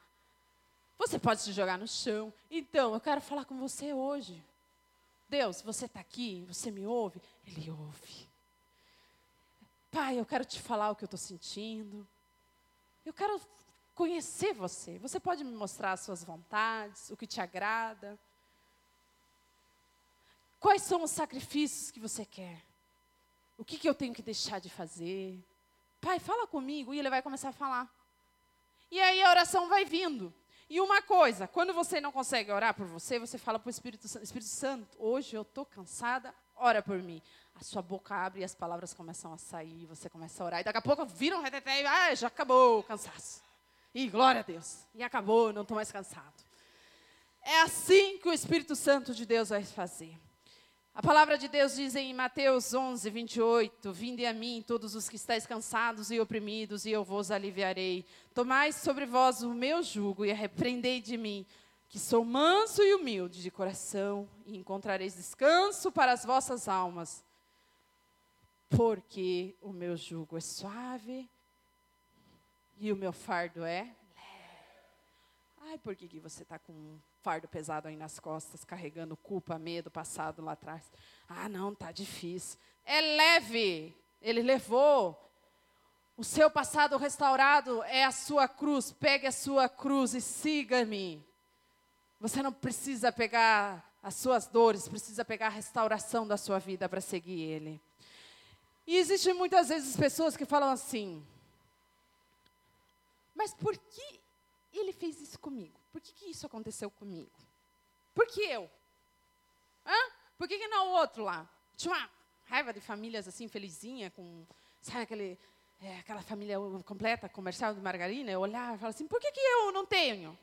Speaker 2: você pode se jogar no chão. Então, eu quero falar com você hoje. Deus, você está aqui, você me ouve? Ele ouve. Pai, eu quero te falar o que eu estou sentindo. Eu quero conhecer você. Você pode me mostrar as suas vontades, o que te agrada. Quais são os sacrifícios que você quer? O que, que eu tenho que deixar de fazer? Pai, fala comigo. E ele vai começar a falar. E aí a oração vai vindo. E uma coisa, quando você não consegue orar por você, você fala para o Espírito Santo, Espírito Santo, hoje eu estou cansada, ora por mim. A sua boca abre e as palavras começam a sair, você começa a orar. E daqui a pouco vira um reteté e ah, já acabou o cansaço. E glória a Deus. E acabou, não estou mais cansado. É assim que o Espírito Santo de Deus vai fazer. A palavra de Deus diz em Mateus 11, 28, Vinde a mim todos os que estáis cansados e oprimidos, e eu vos aliviarei. Tomai sobre vós o meu jugo e repreendei de mim, que sou manso e humilde de coração, e encontrareis descanso para as vossas almas. Porque o meu jugo é suave e o meu fardo é. Ai, por que, que você está com fardo pesado aí nas costas, carregando culpa, medo, passado lá atrás. Ah, não, tá difícil. É leve. Ele levou. O seu passado restaurado é a sua cruz. Pegue a sua cruz e siga-me. Você não precisa pegar as suas dores, precisa pegar a restauração da sua vida para seguir Ele. E existem muitas vezes pessoas que falam assim: Mas por que ele fez isso comigo? Por que, que isso aconteceu comigo? Por que eu? Hã? Por que, que não o outro lá? Tinha uma raiva de famílias assim, felizinha, com, sabe, aquele, é, aquela família completa, comercial de margarina. Eu olhava e falava assim, por que, que eu não tenho?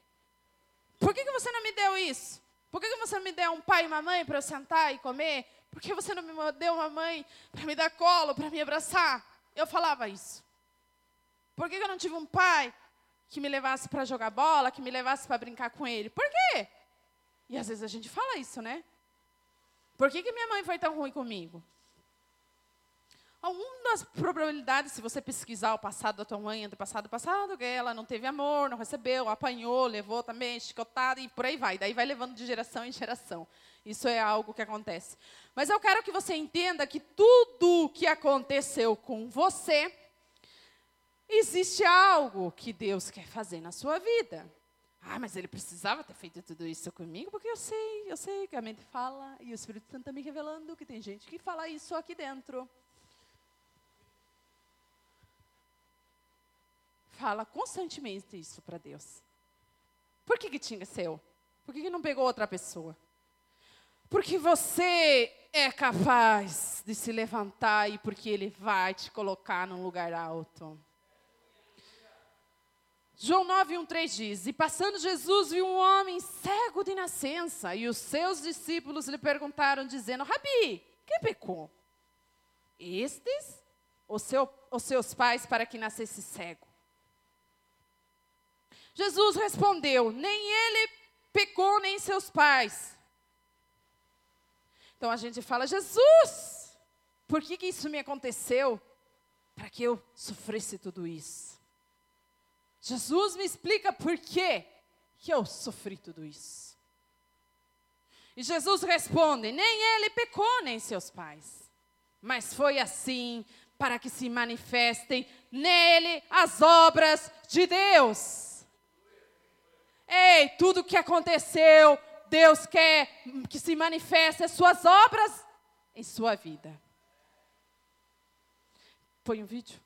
Speaker 2: Por que, que você não me deu isso? Por que, que você não me deu um pai e uma mãe para eu sentar e comer? Por que você não me deu uma mãe para me dar colo, para me abraçar? Eu falava isso. Por que, que eu não tive um pai que me levasse para jogar bola, que me levasse para brincar com ele. Por quê? E às vezes a gente fala isso, né? Por que, que minha mãe foi tão ruim comigo? Algumas das probabilidades, se você pesquisar o passado da tua mãe, antepassado, passado, que ela não teve amor, não recebeu, apanhou, levou também, chicotada e por aí vai. Daí vai levando de geração em geração. Isso é algo que acontece. Mas eu quero que você entenda que tudo o que aconteceu com você existe algo que Deus quer fazer na sua vida. Ah, mas ele precisava ter feito tudo isso comigo, porque eu sei, eu sei que a mente fala, e o Espírito Santo está me revelando que tem gente que fala isso aqui dentro. Fala constantemente isso para Deus. Por que, que tinha que ser eu? Por que, que não pegou outra pessoa? Porque você é capaz de se levantar e porque Ele vai te colocar num lugar alto. João 9, 1, 3 diz: E passando Jesus viu um homem cego de nascença, e os seus discípulos lhe perguntaram, dizendo: Rabi, quem pecou? Estes ou seu, os seus pais para que nascesse cego? Jesus respondeu: Nem ele pecou, nem seus pais. Então a gente fala: Jesus, por que, que isso me aconteceu? Para que eu sofresse tudo isso. Jesus me explica por quê que eu sofri tudo isso. E Jesus responde: nem ele pecou, nem seus pais. Mas foi assim para que se manifestem nele as obras de Deus. Ei, tudo que aconteceu, Deus quer que se manifeste as suas obras em sua vida. Põe um vídeo.